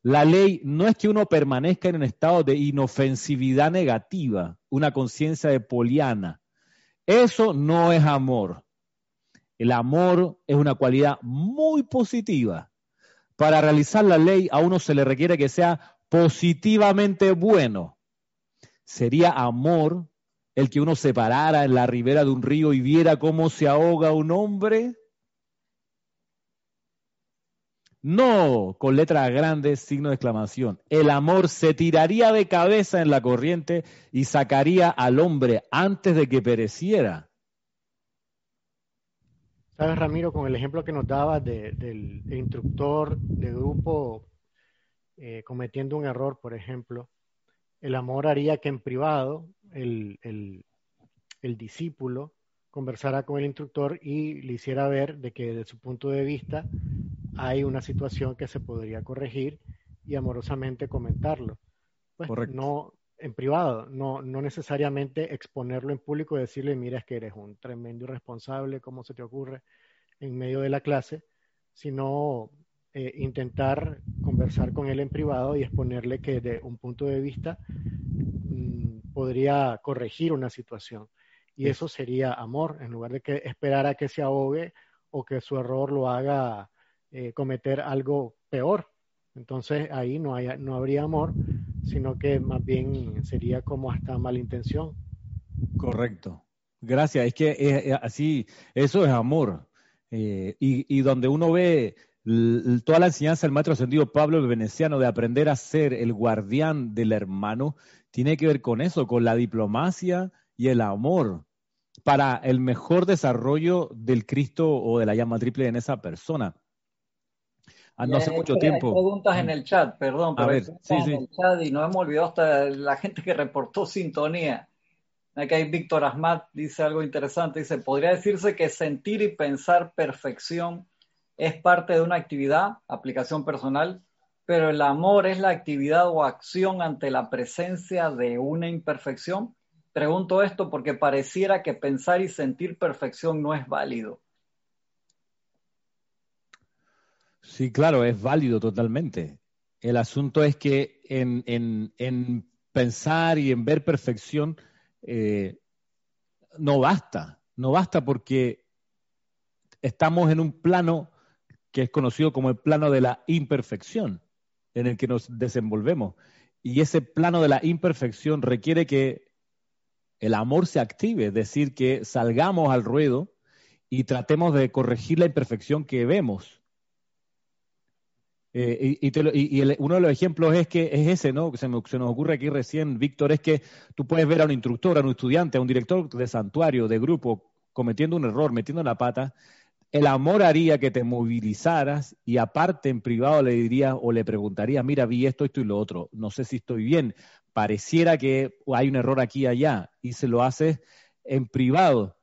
la ley no es que uno permanezca en un estado de inofensividad negativa, una conciencia de poliana. Eso no es amor. El amor es una cualidad muy positiva para realizar la ley a uno se le requiere que sea positivamente bueno. Sería amor el que uno se parara en la ribera de un río y viera cómo se ahoga un hombre. No, con letras grandes, signo de exclamación. El amor se tiraría de cabeza en la corriente y sacaría al hombre antes de que pereciera. Sabes, Ramiro, con el ejemplo que nos dabas del instructor de grupo eh, cometiendo un error, por ejemplo, el amor haría que en privado el, el, discípulo conversara con el instructor y le hiciera ver de que desde su punto de vista hay una situación que se podría corregir y amorosamente comentarlo. Pues no en privado, no, no necesariamente exponerlo en público y decirle, mira, es que eres un tremendo irresponsable, ¿cómo se te ocurre en medio de la clase? Sino eh, intentar conversar con él en privado y exponerle que de un punto de vista podría corregir una situación. Y eso sería amor, en lugar de que esperar a que se ahogue o que su error lo haga eh, cometer algo peor. Entonces ahí no, hay, no habría amor, sino que más bien sería como hasta malintención. Correcto. Gracias. Es que así, eso es amor. Eh, y, donde uno ve toda la enseñanza del maestro ascendido Pablo el Veneciano de aprender a ser el guardián del hermano, tiene que ver con eso, con la diplomacia y el amor para el mejor desarrollo del Cristo o de la llama triple en esa persona. Ah, no hace mucho tiempo. Hay preguntas en el chat, perdón, pero ver, sí, en el chat y no hemos olvidado hasta la gente que reportó sintonía. Aquí hay Víctor Asmat, dice algo interesante, dice, podría decirse que sentir y pensar perfección es parte de una actividad, aplicación personal, pero el amor es la actividad o acción ante la presencia de una imperfección. Pregunto esto porque pareciera que pensar y sentir perfección no es válido. Sí, claro, es válido totalmente. El asunto es que en, pensar y en ver perfección eh, no basta, no basta porque estamos en un plano que es conocido como el plano de la imperfección en el que nos desenvolvemos. Y ese plano de la imperfección requiere que el amor se active, es decir, que salgamos al ruedo y tratemos de corregir la imperfección que vemos. Eh, y, uno de los ejemplos es que es ese, ¿no? Que se, se, nos ocurre aquí recién, Víctor, es que tú puedes ver a un instructor, a un estudiante, a un director de santuario, de grupo, cometiendo un error, metiendo la pata, el amor haría que te movilizaras y aparte en privado le dirías o le preguntarías, mira, vi esto, esto y lo otro, no sé si estoy bien, pareciera que hay un error aquí y allá, y se lo haces en privado.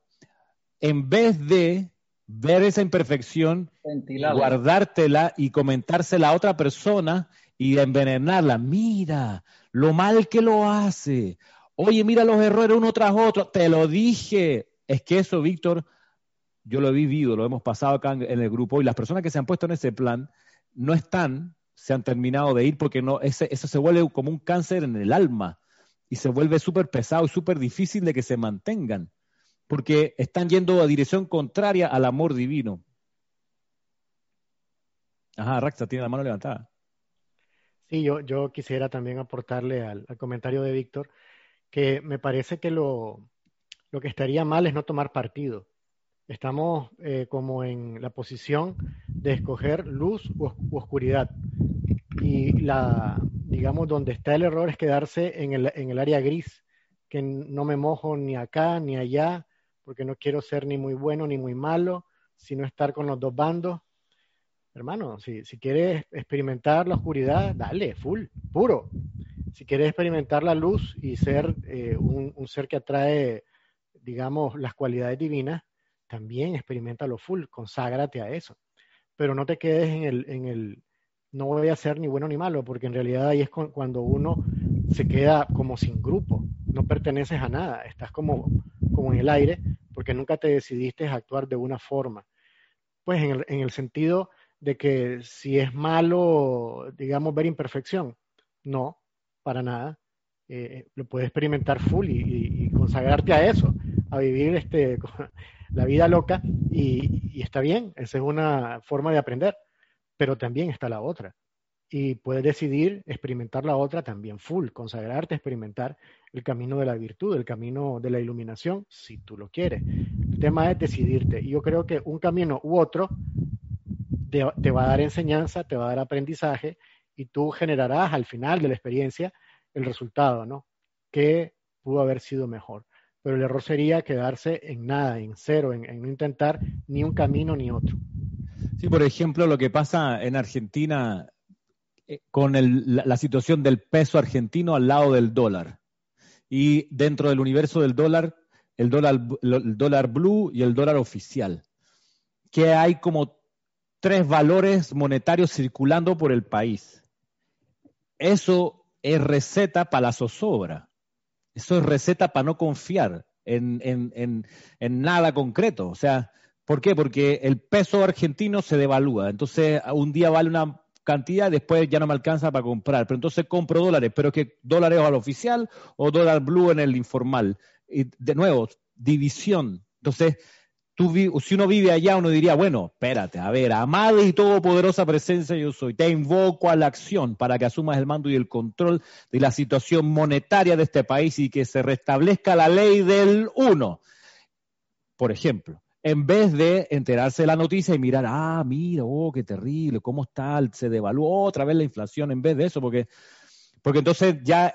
En vez de ver esa imperfección, guardártela y comentársela a otra persona y envenenarla. Mira, lo mal que lo hace. Oye, mira los errores uno tras otro. Te lo dije. Es que eso, Víctor, yo lo he vivido, lo hemos pasado acá en, el grupo y las personas que se han puesto en ese plan no están, se han terminado de ir porque no, ese, eso se vuelve como un cáncer en el alma y se vuelve súper pesado y súper difícil de que se mantengan porque están yendo a dirección contraria al amor divino. Ajá, Raxa tiene la mano levantada. Sí, yo, yo quisiera también aportarle al, comentario de Víctor que me parece que lo, lo que estaría mal es no tomar partido estamos eh, como en la posición de escoger luz u, oscuridad. Y la, digamos, donde está el error es quedarse en el, en el área gris, que no me mojo ni acá ni allá, porque no quiero ser ni muy bueno ni muy malo, sino estar con los dos bandos. Hermano, si, si quieres experimentar la oscuridad, dale, full, puro. Si quieres experimentar la luz y ser eh, un, un ser que atrae, digamos, las cualidades divinas, también lo full, conságrate a eso. Pero no te quedes en el, en el, no voy a ser ni bueno ni malo, porque en realidad ahí es cuando uno se queda como sin grupo, no perteneces a nada, estás como, como en el aire, porque nunca te decidiste a actuar de una forma. Pues en el, en el sentido de que si es malo, digamos, ver imperfección, no, para nada. Eh, lo puedes experimentar full y, consagrarte a eso, a vivir este, la vida loca y, está bien, esa es una forma de aprender, pero también está la otra. Y puedes decidir experimentar la otra también full, consagrarte, experimentar el camino de la virtud, el camino de la iluminación, si tú lo quieres. El tema es decidirte. Y yo creo que un camino u otro te, te va a dar enseñanza, te va a dar aprendizaje y tú generarás al final de la experiencia el resultado, ¿no? Que pudo haber sido mejor pero el error sería quedarse en nada, en cero, en, no intentar ni un camino ni otro. Sí, por ejemplo, lo que pasa en Argentina eh, con la, situación del peso argentino al lado del dólar. Y dentro del universo del dólar, el dólar, el dólar blue y el dólar oficial. Que hay como tres valores monetarios circulando por el país. Eso es receta para la zozobra. Eso es receta para no confiar en, nada concreto. O sea, ¿Por qué? Porque el peso argentino se devalúa. Entonces, un día vale una cantidad, después ya no me alcanza para comprar. Pero entonces compro dólares, pero que dólares al oficial o dólar blue en el informal. Y de nuevo, división. Entonces, si uno vive allá, uno diría, bueno, espérate, a ver, amada y todopoderosa presencia yo soy, te invoco a la acción para que asumas el mando y el control de la situación monetaria de este país y que se restablezca la ley del uno. Por ejemplo, en vez de enterarse de la noticia y mirar, ah, mira, oh, qué terrible, cómo está, se devaluó otra vez la inflación, en vez de eso, porque, porque entonces ya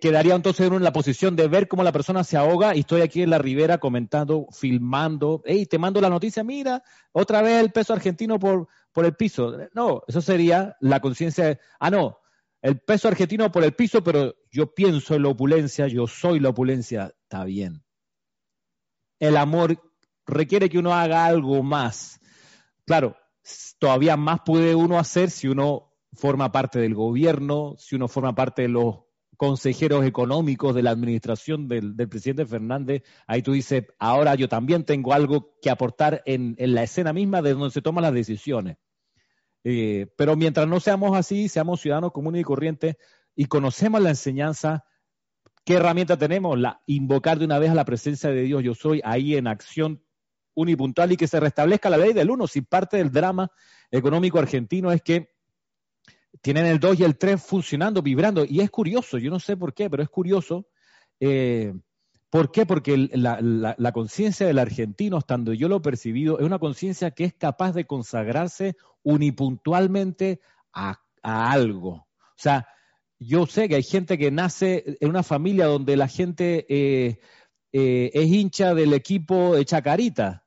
quedaría entonces uno en la posición de ver cómo la persona se ahoga y estoy aquí en la ribera comentando, filmando, hey, te mando la noticia, mira, otra vez el peso argentino por, por el piso. No, eso sería la conciencia ah, no, el peso argentino por el piso, pero yo pienso en la opulencia, yo soy la opulencia, está bien. El amor requiere que uno haga algo más. Claro, todavía más puede uno hacer si uno forma parte del gobierno, si uno forma parte de los consejeros económicos de la administración del, presidente Fernández, ahí tú dices, ahora yo también tengo algo que aportar en, la escena misma de donde se toman las decisiones. Eh, pero mientras no seamos así, seamos ciudadanos comunes y corrientes y conocemos la enseñanza, ¿qué herramienta tenemos? La, invocar de una vez a la presencia de Dios, yo soy ahí en acción unipuntual y que se restablezca la ley del uno. Si parte del drama económico argentino es que tienen el 2 y el 3 funcionando, vibrando. Y es curioso, yo no sé por qué, pero es curioso. Eh, ¿Por qué? Porque la, conciencia del argentino, estando yo lo he percibido, es una conciencia que es capaz de consagrarse unipuntualmente a, algo. O sea, yo sé que hay gente que nace en una familia donde la gente eh, eh, es hincha del equipo de Chacarita.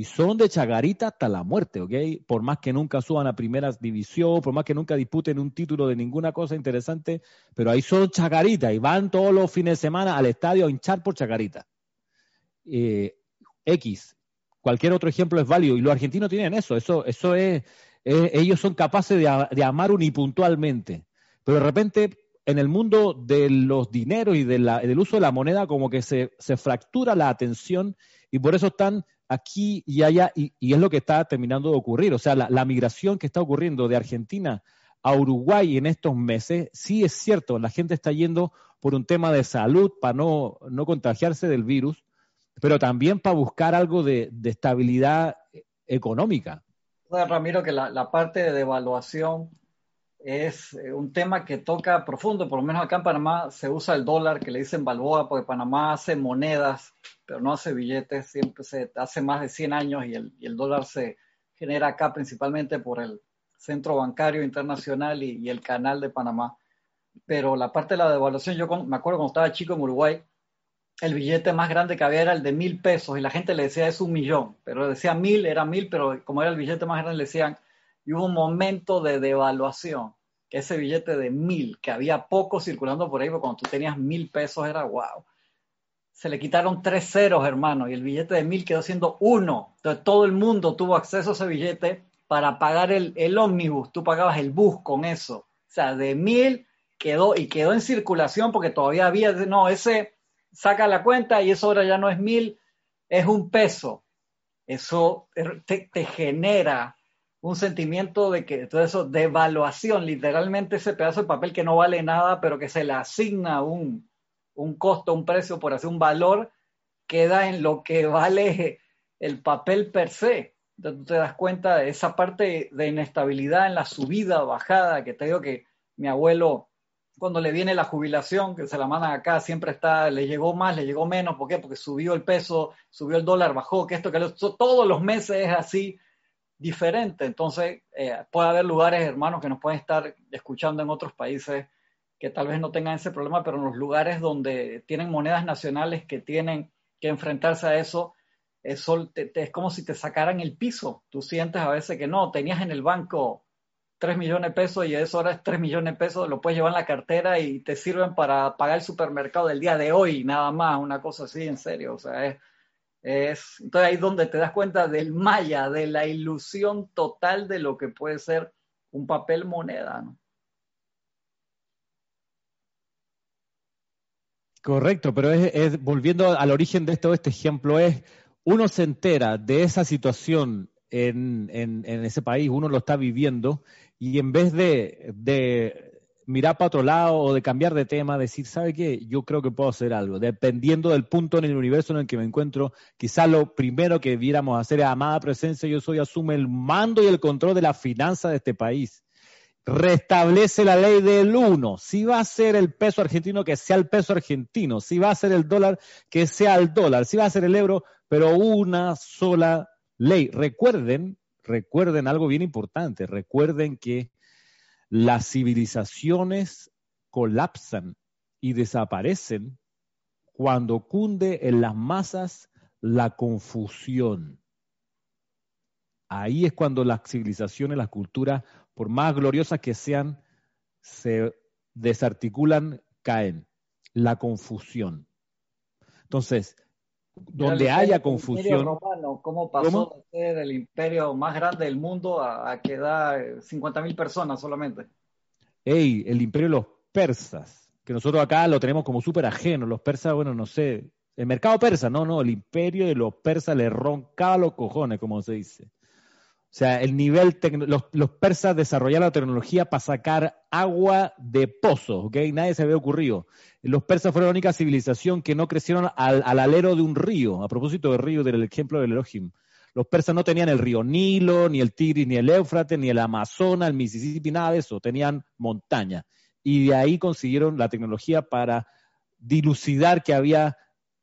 Y son de Chacarita hasta la muerte, ¿ok? Por más que nunca suban a primera división, por más que nunca disputen un título de ninguna cosa interesante, pero ahí son Chacarita y van todos los fines de semana al estadio a hinchar por Chacarita. Eh, X, cualquier otro ejemplo es válido. Y los argentinos tienen eso, eso, eso es, ellos son capaces de, de amar unipuntualmente. Pero de repente en el mundo de los dineros y del uso de la moneda como que se, fractura la atención y por eso están aquí y allá y, es lo que está terminando de ocurrir. O sea, la, migración que está ocurriendo de Argentina a Uruguay en estos meses, sí es cierto, la gente está yendo por un tema de salud para no, contagiarse del virus, pero también para buscar algo de, estabilidad económica. Ramiro, que la parte de devaluación es eh, un tema que toca profundo, por lo menos acá en Panamá se usa el dólar, que le dicen balboa, porque Panamá hace monedas, pero no hace billetes, siempre se hace más de 100 años y el, dólar se genera acá principalmente por el Centro Bancario Internacional y, el Canal de Panamá. Pero la parte de la devaluación, yo me acuerdo cuando estaba chico en Uruguay, el billete más grande que había era el de mil pesos y la gente le decía es un millón, pero decía mil, era mil, pero como era el billete más grande le decían y hubo un momento de devaluación, que ese billete de mil, que había poco circulando por ahí, porque cuando tú tenías mil pesos era wow. Se le quitaron tres ceros, hermano, y el billete de mil quedó siendo uno. Entonces todo el mundo tuvo acceso a ese billete para pagar el, el ómnibus. Tú pagabas el bus con eso. O sea, de mil quedó y quedó en circulación porque todavía había, no, ese saca la cuenta y eso ahora ya no es mil, es un peso. Eso te genera un sentimiento de que todo eso, de literalmente ese pedazo de papel que no vale nada, pero que se le asigna un, un costo, un precio por hacer un valor, queda en lo que vale el papel per se. Entonces tú te das cuenta de esa parte de inestabilidad en la subida, bajada, que te digo que mi abuelo, cuando le viene la jubilación, que se la mandan acá, siempre está, le llegó más, le llegó menos, ¿por qué? Porque subió el peso, subió el dólar, bajó, que esto, que lo, todos los meses es así diferente. Entonces, eh, puede haber lugares, hermanos, que nos pueden estar escuchando en otros países que tal vez no tengan ese problema, pero en los lugares donde tienen monedas nacionales que tienen que enfrentarse a eso, eso es como si te sacaran el piso. Tú sientes a veces que no, tenías en el banco 3 millones de pesos y eso ahora es 3 millones de pesos, lo puedes llevar en la cartera y te sirven para pagar el supermercado del día de hoy, nada más, una cosa así, en serio. O sea, es, es, entonces ahí es donde te das cuenta del maya, de la ilusión total de lo que puede ser un papel moneda. Correcto, pero es, volviendo al origen de esto, este ejemplo es uno se entera de esa situación en, ese país, uno lo está viviendo, y en vez de mirar para otro lado o de cambiar de tema, decir, ¿sabe qué? Yo creo que puedo hacer algo. Dependiendo del punto en el universo en el que me encuentro, quizás lo primero que viéramos hacer es, amada presencia, yo soy, asume el mando y el control de la finanza de este país restablece la ley del uno. Si va a ser el peso argentino, que sea el peso argentino. Si va a ser el dólar, que sea el dólar. Si va a ser el euro, pero una sola ley. Recuerden, recuerden algo bien importante. Recuerden que las civilizaciones colapsan y desaparecen cuando cunde en las masas la confusión. Ahí es cuando las civilizaciones, las culturas por más gloriosas que sean, se desarticulan, caen. La confusión. Entonces, donde haya confusión. Romano, ¿Cómo pasó de ser el imperio más grande del mundo a, a quedar 50 mil personas solamente? Ey, el imperio de los persas, que nosotros acá lo tenemos como súper ajeno. Los persas, bueno, no sé. El mercado persa, no, no, el imperio de los persas le roncaba los cojones, como se dice. O sea, el nivel, los, los, persas desarrollaron la tecnología para sacar agua de pozos, ¿ok? Nadie se había ocurrido. Los persas fueron la única civilización que no crecieron al, alero de un río. A propósito del río, del ejemplo del Elohim. Los persas no tenían el río Nilo, ni el Tigris, ni el Éufrates, ni el Amazonas, el Mississippi, nada de eso. Tenían montaña. Y de ahí consiguieron la tecnología para dilucidar que había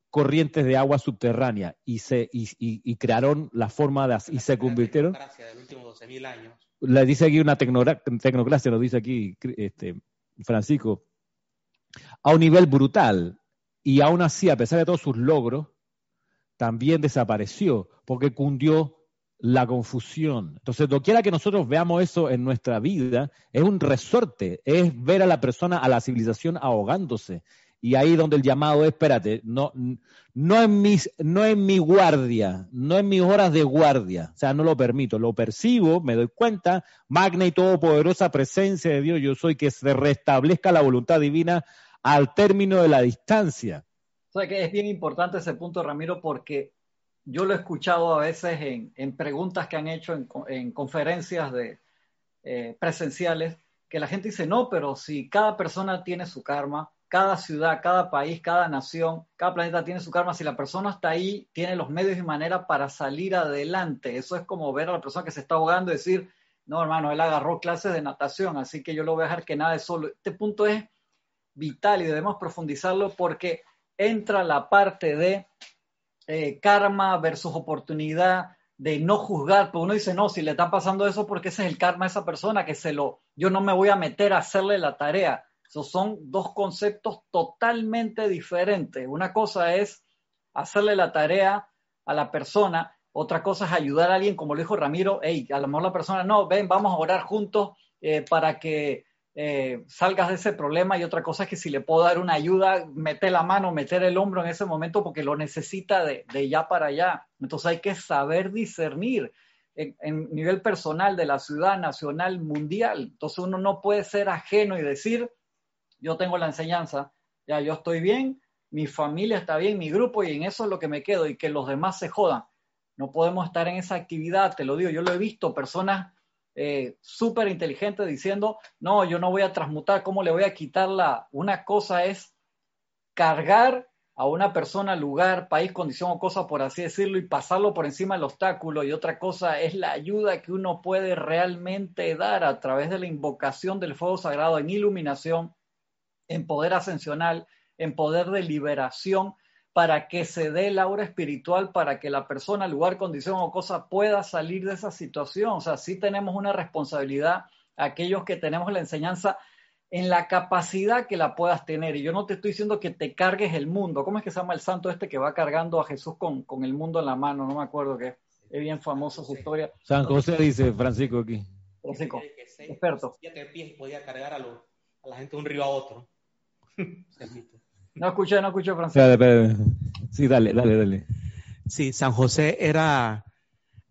corrientes de agua subterránea y se y, y, crearon la forma de y se convirtieron le dice aquí una tecnocracia lo dice aquí este, Francisco a un nivel brutal y aún así a pesar de todos sus logros también desapareció porque cundió la confusión. Entonces, quiera que nosotros veamos eso en nuestra vida, es un resorte, es ver a la persona, a la civilización ahogándose y ahí donde el llamado es, espérate, no, no, en mis, no en mi guardia, no en mis horas de guardia, o sea, no lo permito, lo percibo, me doy cuenta, magna y todopoderosa presencia de Dios, yo soy que se restablezca la voluntad divina al término de la distancia. O sea que es bien importante ese punto, Ramiro, porque yo lo he escuchado a veces en, preguntas que han hecho en, conferencias de, eh, presenciales, que la gente dice, no, pero si cada persona tiene su karma, cada ciudad, cada país, cada nación, cada planeta tiene su karma. Si la persona está ahí, tiene los medios y manera para salir adelante. Eso es como ver a la persona que se está ahogando y decir, no, hermano, él agarró clases de natación, así que yo lo voy a dejar que nade solo. Este punto es vital y debemos profundizarlo porque entra la parte de eh, karma versus oportunidad, de no juzgar, porque uno dice, no, si le está pasando eso, porque ese es el karma de esa persona, que se lo, yo no me voy a meter a hacerle la tarea esos son dos conceptos totalmente diferentes. Una cosa es hacerle la tarea a la persona, otra cosa es ayudar a alguien, como lo dijo Ramiro, hey, a lo mejor la persona, no, ven, vamos a orar juntos eh, para que eh, salgas de ese problema y otra cosa es que si le puedo dar una ayuda, meter la mano, meter el hombro en ese momento porque lo necesita de, de ya para allá. Entonces hay que saber discernir en, en, nivel personal de la ciudad, nacional, mundial. Entonces uno no puede ser ajeno y decir, yo tengo la enseñanza, ya yo estoy bien, mi familia está bien, mi grupo, y en eso es lo que me quedo, y que los demás se jodan. No podemos estar en esa actividad, te lo digo, yo lo he visto, personas eh, súper inteligentes diciendo, no, yo no voy a transmutar, ¿cómo le voy a quitar la... Una cosa es cargar a una persona, lugar, país, condición o cosa, por así decirlo, y pasarlo por encima del obstáculo. Y otra cosa es la ayuda que uno puede realmente dar a través de la invocación del fuego sagrado en iluminación, en poder ascensional, en poder de liberación, para que se dé el aura espiritual, para que la persona, lugar, condición o cosa pueda salir de esa situación. O sea, sí tenemos una responsabilidad, aquellos que tenemos la enseñanza, en la capacidad que la puedas tener. Y yo no te estoy diciendo que te cargues el mundo. ¿Cómo es que se llama el santo este que va cargando a Jesús con, con el mundo en la mano? No me acuerdo que es bien famoso su historia. San José dice Francisco aquí. Francisco, experto. Siete pies podía cargar a, a la gente de un río a otro. No escuché, no escuché, Francisco. Sí, dale, dale, dale. Sí, San José era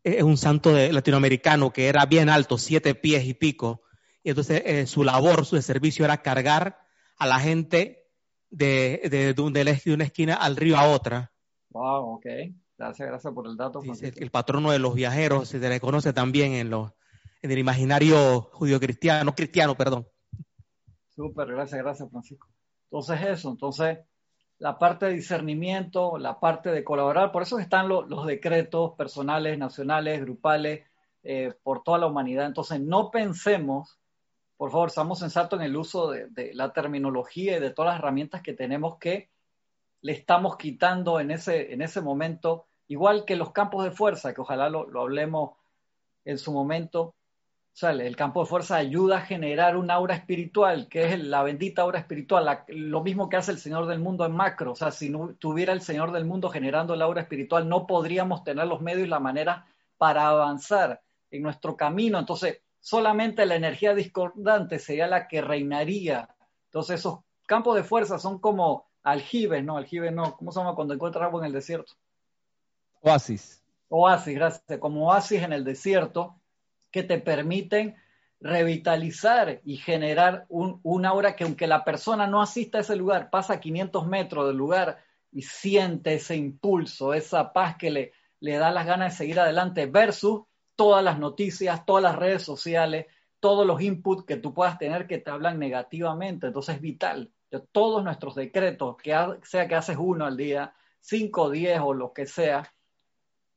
es un santo latinoamericano que era bien alto, siete pies y pico. Y entonces eh, su labor, su servicio era cargar a la gente de, de, de, una esquina al río a otra. Wow, ok. Gracias, gracias por el dato. el patrono de los viajeros se le conoce también en, los, en el imaginario judío-cristiano, cristiano, perdón. Súper, gracias, gracias, Francisco. Entonces eso, entonces la parte de discernimiento, la parte de colaborar, por eso están los decretos personales, nacionales, grupales, eh, por toda la humanidad. Entonces no pensemos, por favor, seamos sensatos en el uso de, la terminología y de todas las herramientas que tenemos que le estamos quitando en ese, en ese momento, igual que los campos de fuerza, que ojalá lo, lo hablemos en su momento, el campo de fuerza ayuda a generar un aura espiritual, que es la bendita aura espiritual, lo mismo que hace el Señor del mundo en macro. O sea, si no tuviera el Señor del mundo generando el aura espiritual, no podríamos tener los medios y la manera para avanzar en nuestro camino. Entonces, solamente la energía discordante sería la que reinaría. Entonces, esos campos de fuerza son como aljibes, ¿no? Aljibes no, ¿cómo se llama cuando encuentras agua en el desierto? Oasis. Oasis, gracias. Como oasis en el desierto que te permiten revitalizar y generar un, una aura que aunque la persona no asista a ese lugar, pasa 500 metros del lugar y siente ese impulso, esa paz que le, le da las ganas de seguir adelante versus todas las noticias, todas las redes sociales, todos los inputs que tú puedas tener que te hablan negativamente. Entonces es vital. todos nuestros decretos, que sea que haces uno al día, cinco, diez o lo que sea,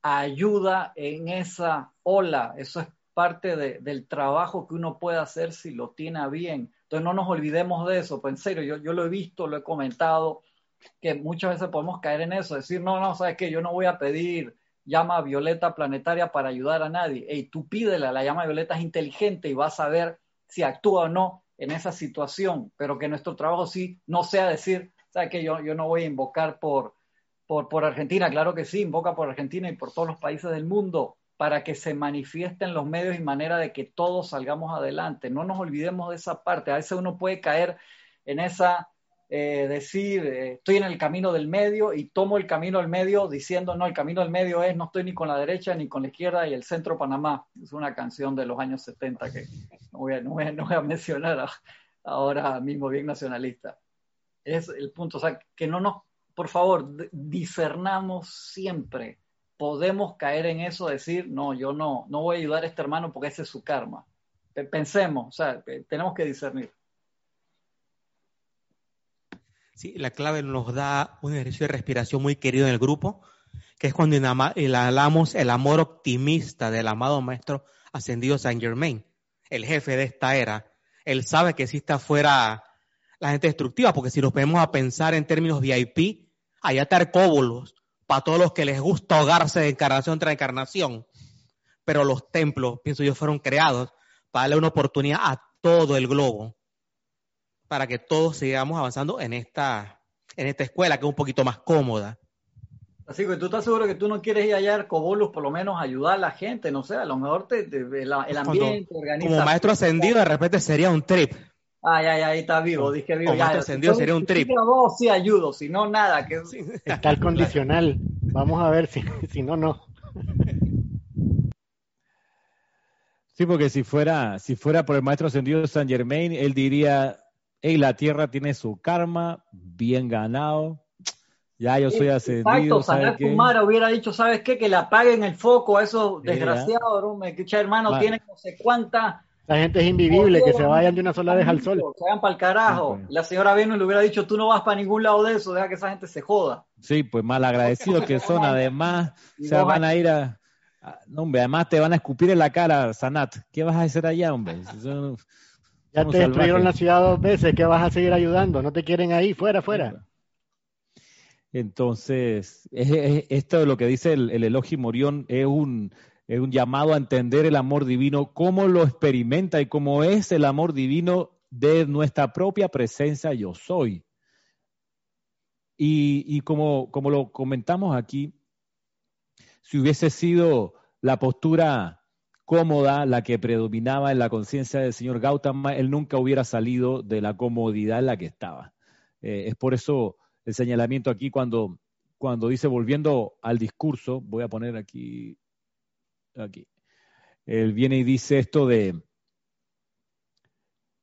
ayuda en esa ola. Eso es parte del trabajo que uno puede hacer si lo tiene bien. Entonces no nos olvidemos de eso, pues en serio, yo, yo lo he visto, lo he comentado, que muchas veces podemos caer en eso, decir, no, no, sabes que yo no voy a pedir llama violeta planetaria para ayudar a nadie. Ey, tú pídela, la llama violeta es inteligente y vas a ver si actúa o no en esa situación, pero que nuestro trabajo sí no sea decir, sabes que yo, yo no voy a invocar por, por, por Argentina, claro que sí, invoca por Argentina y por todos los países del mundo, para que se manifiesten los medios y manera de que todos salgamos adelante. No nos olvidemos de esa parte. A veces uno puede caer en esa, eh, decir, eh, estoy en el camino del medio y tomo el camino del medio diciendo, no, el camino del medio es, no estoy ni con la derecha ni con la izquierda y el centro Panamá. Es una canción de los años 70 que no voy a, no voy a, mencionar ahora mismo bien nacionalista. Es el punto, o sea, que no nos, por favor, discernamos siempre podemos caer en eso, decir, no, yo no, no voy a ayudar a este hermano porque ese es su karma. Pensemos, o sea, tenemos que discernir. Sí, la clave nos da un ejercicio de respiración muy querido en el grupo, que es cuando hablamos el amor optimista del amado maestro ascendido Saint Germain, el jefe de esta era. Él sabe que existe afuera la gente destructiva, porque si nos ponemos a pensar en términos VIP, allá está Arcóbolos, para todos los que les gusta ahogarse de encarnación tras encarnación. Pero los templos, pienso yo, fueron creados para darle una oportunidad a todo el globo, para que todos sigamos avanzando en esta, en esta escuela que es un poquito más cómoda. Así que tú estás seguro que tú no quieres ir allá a Arcobolus, por lo menos ayudar a la gente, no sé, a lo mejor te, el, ambiente, Como maestro ascendido, de repente sería un trip. Ay, ay, ahí está vivo, dije vivo. Ya, encendido sería un trip. vos sí ayudo, si no, nada. Que... Está el condicional. Vamos a ver si, si no, no. Sí, porque si fuera, si fuera por el maestro ascendido de San Germain, él diría, hey, la tierra tiene su karma, bien ganado. Ya yo soy ascendido. Exacto, Kumara hubiera dicho, ¿sabes qué? Que le apaguen el foco a esos desgraciados, ¿no? Hermano, tiene no sé cuántas la gente es invivible, que se vayan de una sola vez al sol. Se vayan para el carajo. La señora Venus le hubiera dicho, tú no vas para ningún lado de eso, deja que esa gente se joda. Sí, pues mal agradecidos que son, además, se van a ir a, No, hombre, además te van a escupir en la cara, Sanat. ¿Qué vas a hacer allá, hombre? ya te destruyeron la ciudad dos veces, ¿qué vas a seguir ayudando? No te quieren ahí, fuera, fuera. Entonces, esto de lo que dice el, el Elogi Morión es un, es un llamado a entender el amor divino, cómo lo experimenta y cómo es el amor divino de nuestra propia presencia yo soy. Y, como, como lo comentamos aquí, si hubiese sido la postura cómoda la que predominaba en la conciencia del señor Gautama, él nunca hubiera salido de la comodidad en la que estaba. Eh, es por eso el señalamiento aquí cuando, cuando dice, volviendo al discurso, voy a poner aquí aquí. Él viene y dice esto de,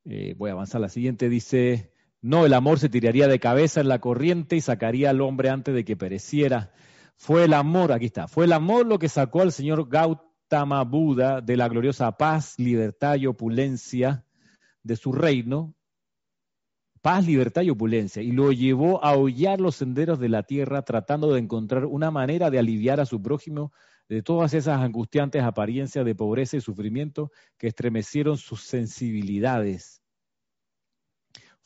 eh, voy a avanzar la siguiente, dice, no, el amor se tiraría de cabeza en la corriente y sacaría al hombre antes de que pereciera. Fue el amor, aquí está, fue el amor lo que sacó al señor Gautama Buda de la gloriosa paz, libertad y opulencia de su reino, paz, libertad y opulencia, y lo llevó a hollar los senderos de la tierra tratando de encontrar una manera de aliviar a su prójimo de todas esas angustiantes apariencias de pobreza y sufrimiento que estremecieron sus sensibilidades.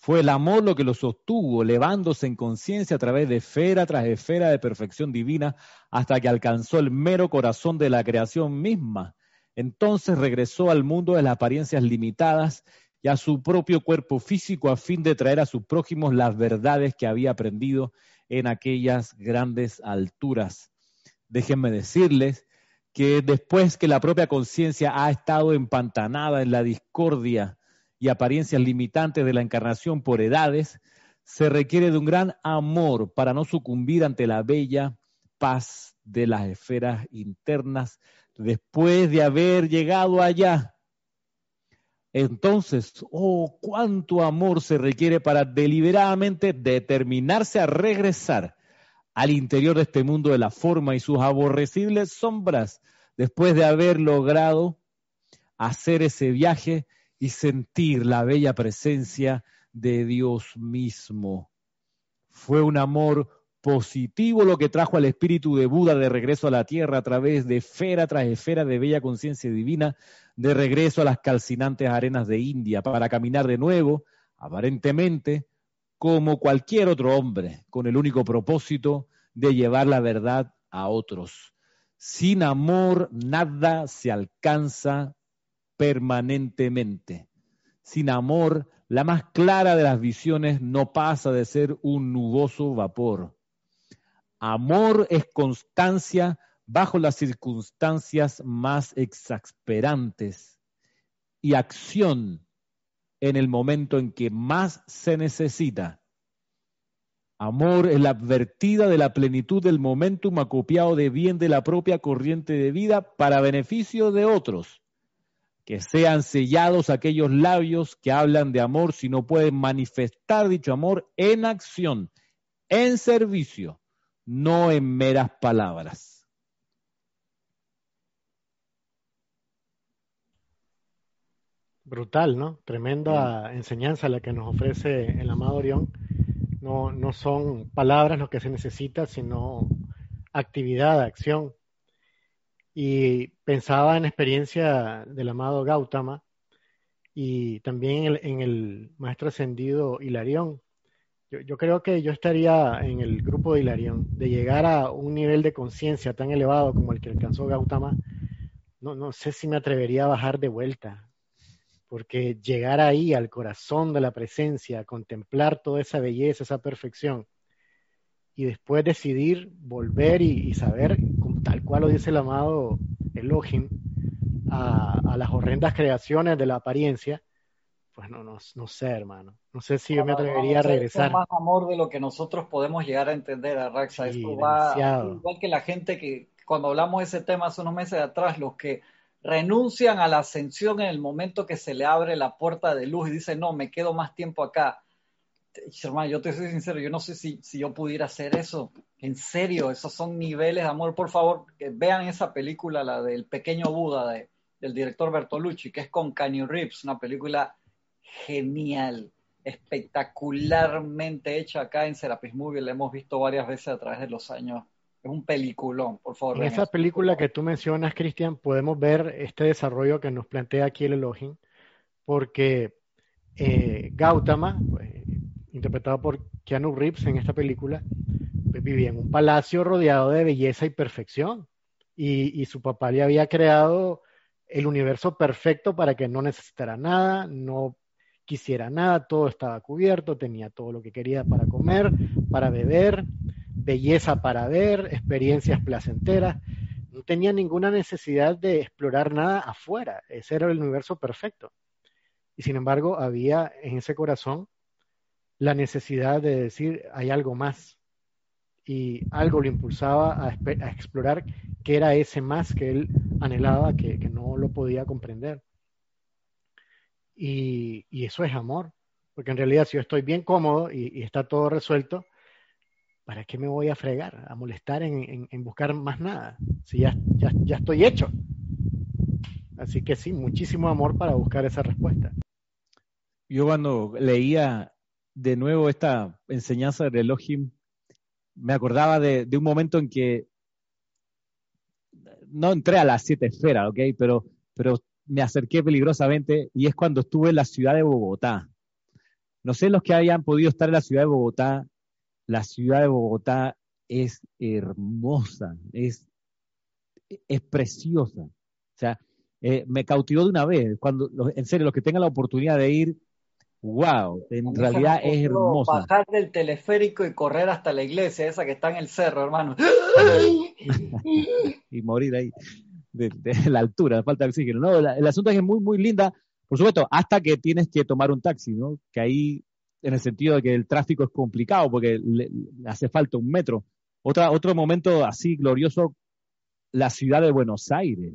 Fue el amor lo que lo sostuvo, elevándose en conciencia a través de esfera tras esfera de perfección divina hasta que alcanzó el mero corazón de la creación misma. Entonces regresó al mundo de las apariencias limitadas y a su propio cuerpo físico a fin de traer a sus prójimos las verdades que había aprendido en aquellas grandes alturas. Déjenme decirles que después que la propia conciencia ha estado empantanada en la discordia y apariencias limitantes de la encarnación por edades, se requiere de un gran amor para no sucumbir ante la bella paz de las esferas internas después de haber llegado allá. Entonces, oh, cuánto amor se requiere para deliberadamente determinarse a regresar al interior de este mundo de la forma y sus aborrecibles sombras, después de haber logrado hacer ese viaje y sentir la bella presencia de Dios mismo. Fue un amor positivo lo que trajo al espíritu de Buda de regreso a la tierra a través de esfera tras esfera de bella conciencia divina, de regreso a las calcinantes arenas de India para caminar de nuevo, aparentemente, como cualquier otro hombre, con el único propósito de llevar la verdad a otros. Sin amor nada se alcanza permanentemente. Sin amor, la más clara de las visiones no pasa de ser un nuboso vapor. Amor es constancia bajo las circunstancias más exasperantes y acción en el momento en que más se necesita. Amor es la advertida de la plenitud del momentum acopiado de bien de la propia corriente de vida para beneficio de otros. Que sean sellados aquellos labios que hablan de amor si no pueden manifestar dicho amor en acción, en servicio, no en meras palabras. Brutal, ¿no? Tremenda enseñanza la que nos ofrece el amado Orión. No, no son palabras lo que se necesita, sino actividad, acción. Y pensaba en la experiencia del amado Gautama y también en el, maestro ascendido Hilarión. Yo, yo, creo que yo estaría en el grupo de Hilarión, de llegar a un nivel de conciencia tan elevado como el que alcanzó Gautama. No, no sé si me atrevería a bajar de vuelta porque llegar ahí al corazón de la presencia, contemplar toda esa belleza, esa perfección, y después decidir volver y, saber, tal cual lo dice el amado Elohim, a, a, las horrendas creaciones de la apariencia, pues no, no, no sé, hermano. No sé si yo me atrevería a regresar. Es más amor de lo que nosotros podemos llegar a entender, a Raxa. Esto va igual que la gente que cuando hablamos de ese tema hace unos meses atrás, los que renuncian a la ascensión en el momento que se le abre la puerta de luz y dicen, no, me quedo más tiempo acá. Hermano, yo te soy sincero, yo no sé si, si yo pudiera hacer eso. En serio, esos son niveles de amor. Por favor, vean esa película, la del pequeño Buda de, del director Bertolucci, que es con Kanye Reeves, una película genial, espectacularmente hecha acá en Serapis Movie. La hemos visto varias veces a través de los años es un peliculón, por favor. En esa película que tú mencionas, Cristian, podemos ver este desarrollo que nos plantea aquí el Elohim, porque eh, Gautama, pues, interpretado por Keanu Reeves en esta película, pues, vivía en un palacio rodeado de belleza y perfección. Y, y, su papá le había creado el universo perfecto para que no necesitara nada, no quisiera nada, todo estaba cubierto, tenía todo lo que quería para comer, para beber, belleza para ver, experiencias placenteras. No tenía ninguna necesidad de explorar nada afuera. Ese era el universo perfecto. Y sin embargo, había en ese corazón la necesidad de decir, hay algo más. Y algo lo impulsaba a, explorar qué era ese más que él anhelaba, que, no lo podía comprender. Y, eso es amor. Porque en realidad si yo estoy bien cómodo y está todo resuelto, ¿para qué me voy a fregar, a molestar en, buscar más nada? Si ya, ya, ya estoy hecho. Así que sí, muchísimo amor para buscar esa respuesta. Yo cuando leía de nuevo esta enseñanza del Elohim, me acordaba de, un momento en que no entré a las siete esferas, ¿ok? Pero, pero me acerqué peligrosamente y es cuando estuve en la ciudad de Bogotá. No sé los que hayan podido estar en la ciudad de Bogotá, la ciudad de Bogotá es hermosa, es, es preciosa. O sea, eh, me cautivó de una vez. Cuando, en serio, los que tengan la oportunidad de ir, wow, en realidad es hermosa. Bajar del teleférico y correr hasta la iglesia, esa que está en el cerro, hermano. y morir ahí de, la altura, falta de oxígeno. No, el asunto es que es muy, muy linda, por supuesto, hasta que tienes que tomar un taxi, ¿no? Que ahí, en el sentido de que el tráfico es complicado porque le, hace falta un metro. Otra, otro momento así glorioso, la ciudad de Buenos Aires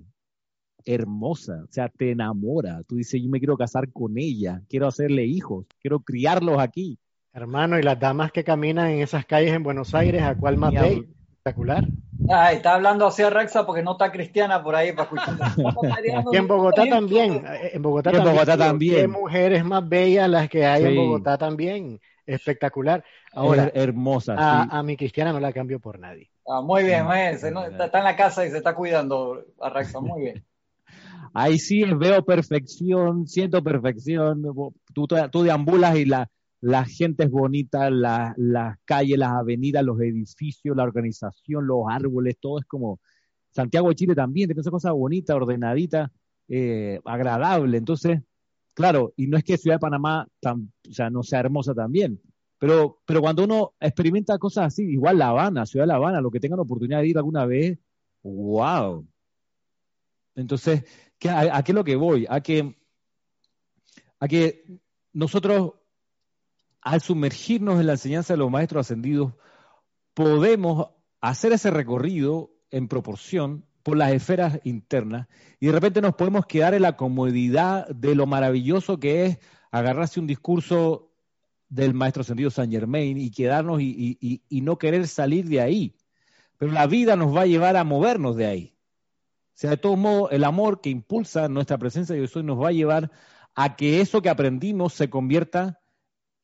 hermosa, o sea, te enamora. Tú dices, yo me quiero casar con ella, quiero hacerle hijos, quiero criarlos aquí. Hermano, y las damas que caminan en esas calles en Buenos Aires, ¿a cuál más? Espectacular. Ay, está hablando así a Rexa porque no está cristiana por ahí para escuchar. y en Bogotá también, en Bogotá, también, Bogotá también. mujeres más bellas las que hay en Bogotá también. Espectacular. Ahora, hermosa. A, mi cristiana no la cambio por nadie. Ah, muy bien, está, en la casa y se está cuidando a Rexa, muy bien. Ahí sí veo perfección, siento perfección. Tú, tú deambulas y la, la gente es bonita, las calles, las avenidas, los edificios, la organización, los árboles, todo es como Santiago de Chile también, tiene esa cosa bonita, ordenadita, eh, agradable. Entonces, claro, y no es que Ciudad de Panamá tan, o sea, no sea hermosa también, pero, pero cuando uno experimenta cosas así, igual La Habana, Ciudad de La Habana, lo que tengan oportunidad de ir alguna vez, wow. Entonces, a, qué es lo que voy? A que, a que nosotros, al sumergirnos en la enseñanza de los maestros ascendidos, podemos hacer ese recorrido en proporción por las esferas internas y de repente nos podemos quedar en la comodidad de lo maravilloso que es agarrarse un discurso del maestro ascendido Saint Germain y quedarnos y, no querer salir de ahí. Pero la vida nos va a llevar a movernos de ahí. O sea, de todos modos, el amor que impulsa nuestra presencia de Dios nos va a llevar a que eso que aprendimos se convierta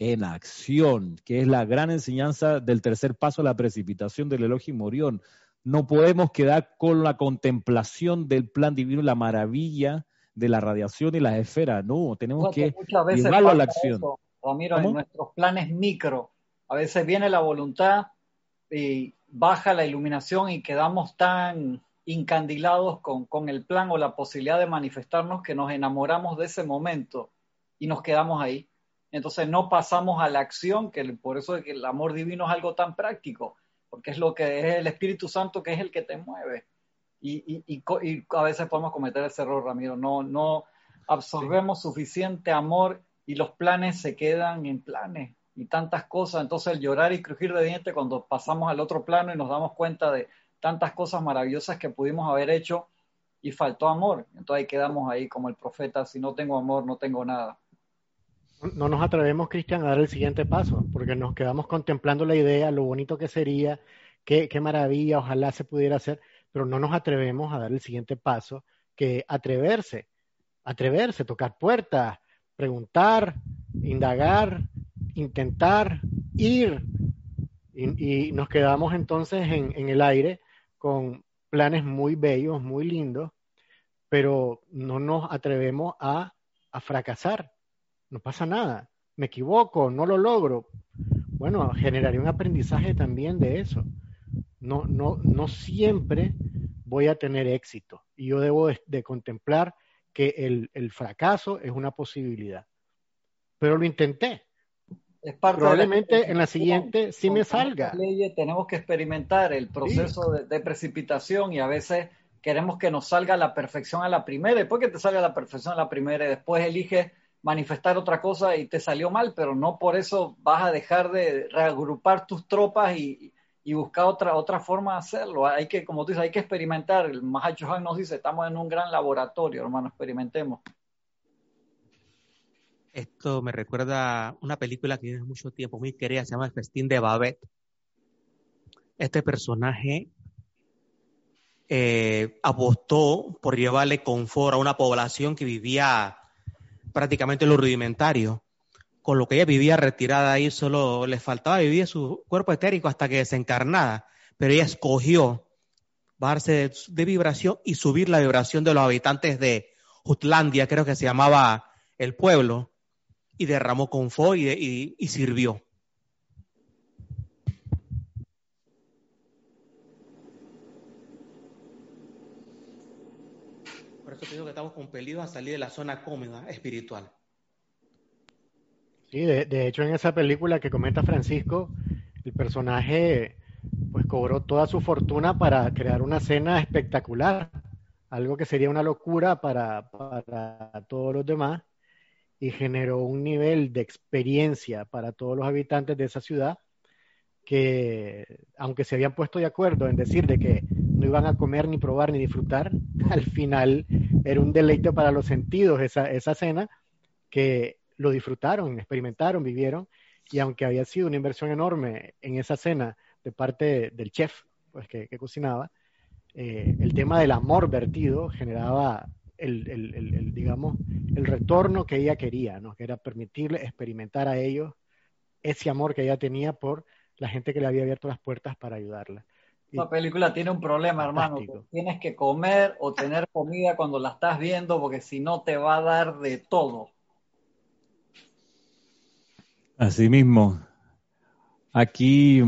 en acción, que es la gran enseñanza del tercer paso, la precipitación del elogio y morión. No podemos quedar con la contemplación del plan divino, la maravilla de la radiación y las esferas. No, tenemos que llevarlo a la acción. Ramiro, en nuestros planes micro, a veces viene la voluntad y baja la iluminación y quedamos tan incandilados con, con, el plan o la posibilidad de manifestarnos que nos enamoramos de ese momento y nos quedamos ahí. Entonces no pasamos a la acción, que por eso es que el amor divino es algo tan práctico, porque es lo que es el Espíritu Santo que es el que te mueve. Y, y, y, a veces podemos cometer ese error, Ramiro, no, no absorbemos suficiente amor y los planes se quedan en planes y tantas cosas. Entonces el llorar y crujir de dientes cuando pasamos al otro plano y nos damos cuenta de, tantas cosas maravillosas que pudimos haber hecho y faltó amor. Entonces ahí quedamos ahí como el profeta, si no tengo amor, no tengo nada. No nos atrevemos, Cristian, a dar el siguiente paso, porque nos quedamos contemplando la idea, lo bonito que sería, qué, qué maravilla, ojalá se pudiera hacer, pero no nos atrevemos a dar el siguiente paso, que atreverse, atreverse, tocar puertas, preguntar, indagar, intentar, ir. Y, nos quedamos entonces en, en el aire con planes muy bellos, muy lindos, pero no nos atrevemos a, fracasar. No pasa nada. Me equivoco, no lo logro. Bueno, generaría un aprendizaje también de eso. No, no, no siempre voy a tener éxito y yo debo de, contemplar que el, el, fracaso es una posibilidad. Pero lo intenté, Probablemente en la siguiente sí me salga. tenemos que experimentar el proceso de, precipitación y a veces queremos que nos salga la perfección a la primera. Después que te salga la perfección a la primera y después eliges manifestar otra cosa y te salió mal, pero no por eso vas a dejar de reagrupar tus tropas y, buscar otra, otra forma de hacerlo. Hay que, como tú dices, hay que experimentar. El Mahacho Han nos dice, estamos en un gran laboratorio, hermano, experimentemos. Esto me recuerda una película que tiene mucho tiempo, muy querida, se llama El Festín de Babette. este personaje eh, apostó por llevarle confort a una población que vivía prácticamente lo rudimentario. Con lo que ella vivía retirada ahí, solo le faltaba vivir su cuerpo etérico hasta que desencarnada. Pero ella escogió bajarse de, vibración y subir la vibración de los habitantes de Jutlandia, creo que se llamaba el pueblo, y derramó confort y, y sirvió. Eso creo que estamos compelidos a salir de la zona cómoda espiritual. Sí, de, hecho en esa película que comenta Francisco, el personaje pues cobró toda su fortuna para crear una cena espectacular, algo que sería una locura para, para todos los demás, y generó un nivel de experiencia para todos los habitantes de esa ciudad que, aunque se habían puesto de acuerdo en decir de que no iban a comer, ni probar, ni disfrutar, al final era un deleite para los sentidos esa, esa cena, que lo disfrutaron, experimentaron, vivieron, y aunque había sido una inversión enorme en esa cena de parte del chef pues, que, cocinaba, eh, el tema del amor vertido generaba el, el, el, digamos, el retorno que ella quería, ¿no? que era permitirle experimentar a ellos ese amor que ella tenía por la gente que le había abierto las puertas para ayudarla. La película tiene un problema, hermano. Tienes que comer o tener comida cuando la estás viendo, porque si no te va a dar de todo. Así mismo. Aquí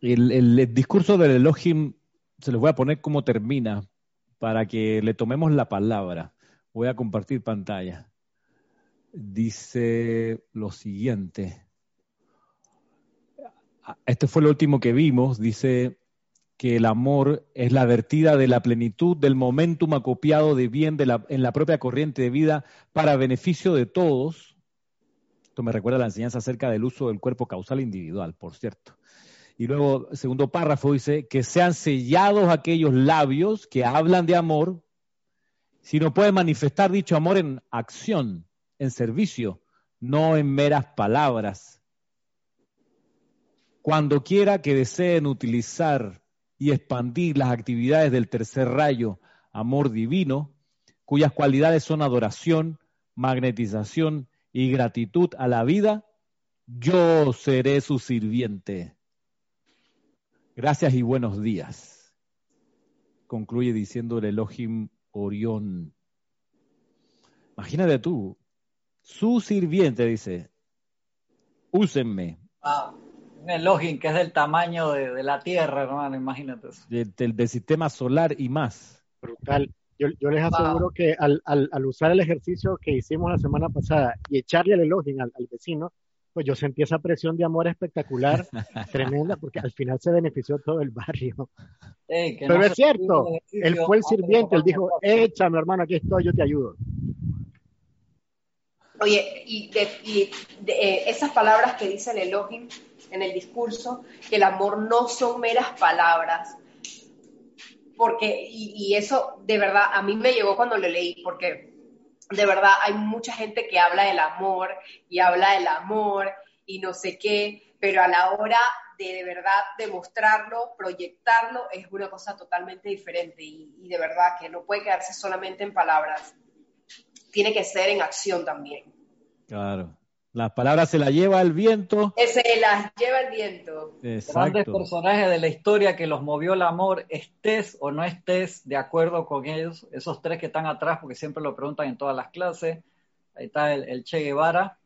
el, el, discurso del Elohim se los voy a poner como termina para que le tomemos la palabra. Voy a compartir pantalla. Dice lo siguiente este fue lo último que vimos, dice que el amor es la vertida de la plenitud del momentum acopiado de bien en la propia corriente de vida para beneficio de todos. Esto me recuerda a la enseñanza acerca del uso del cuerpo causal individual, por cierto. Y luego, segundo párrafo dice, que sean sellados aquellos labios que hablan de amor, si no pueden manifestar dicho amor en acción, en servicio, no en meras palabras cuando quiera que deseen utilizar y expandir las actividades del tercer rayo, amor divino, cuyas cualidades son adoración, magnetización y gratitud a la vida, yo seré su sirviente. Gracias y buenos días. Concluye diciendo el Elohim Orión. Imagínate tú, su sirviente dice, úsenme, un Elohim que es del tamaño de, la Tierra, hermano, imagínate eso. Del, sistema solar y más. Brutal. Yo, les aseguro que al, usar el ejercicio que hicimos la semana pasada y echarle el Elohim al, vecino, pues yo sentí esa presión de amor espectacular, tremenda, porque al final se benefició todo el barrio. Pero es cierto, él fue el sirviente, él dijo, échame hermano, aquí estoy, yo te ayudo. Oye, y, eh, esas palabras que dice el Elohim en el discurso, que el amor no son meras palabras, porque, y, eso de verdad a mí me llegó cuando lo leí, porque de verdad hay mucha gente que habla del amor y habla del amor y no sé qué, pero a la hora de de verdad demostrarlo, proyectarlo, es una cosa totalmente diferente y, y de verdad que no puede quedarse solamente en palabras tiene que ser en acción también. Claro. Las palabras se las lleva el viento. Se las lleva el viento. Grandes personajes de la historia que los movió el amor, estés o no estés de acuerdo con ellos, esos tres que están atrás, porque siempre lo preguntan en todas las clases. Ahí está el, Che Guevara,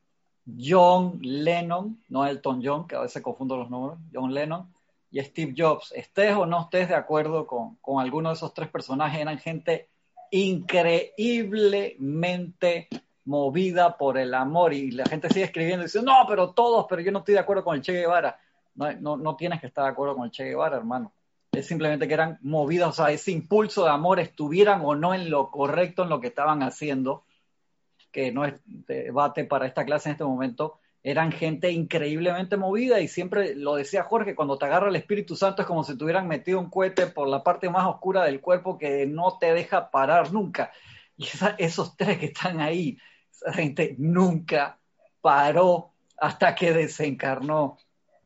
John Lennon, no Elton John, que a veces confundo los nombres, John Lennon, y Steve Jobs. Estés o no estés de acuerdo con, con alguno de esos tres personajes, eran gente increíblemente movida por el amor y la gente sigue escribiendo y dice, no, pero todos, pero yo no estoy de acuerdo con el Che Guevara. No, no, no tienes que estar de acuerdo con el Che Guevara, hermano. Es simplemente que eran movidos, o sea, ese impulso de amor estuvieran o no en lo correcto en lo que estaban haciendo, que no es debate para esta clase en este momento, eran gente increíblemente movida y siempre lo decía Jorge, cuando te agarra el Espíritu Santo es como si te hubieran metido un cohete por la parte más oscura del cuerpo que no te deja parar nunca. Y esos tres que están ahí, esa gente nunca paró hasta que desencarnó.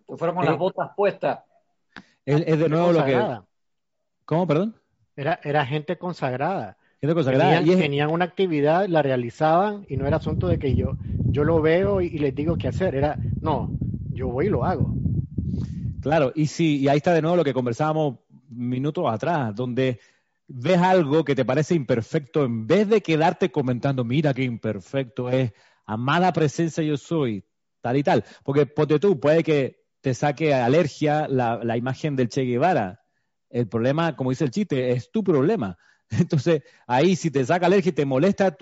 Fueron con las botas puestas. Es, de nuevo lo que... ¿Cómo, perdón? Era, era gente consagrada. Gente consagrada. Tenían, una actividad, la realizaban y no era asunto de que yo, yo lo veo y, les digo qué hacer. Era, no, yo voy y lo hago. Claro, y sí, y ahí está de nuevo lo que conversábamos minutos atrás, donde ves algo que te parece imperfecto, en vez de quedarte comentando, mira qué imperfecto es, amada presencia yo soy, tal y tal. Porque ponte tú, puede que te saque alergia la, imagen del Che Guevara. El problema, como dice el chiste, es tu problema. Entonces, ahí si te saca alergia y te molesta,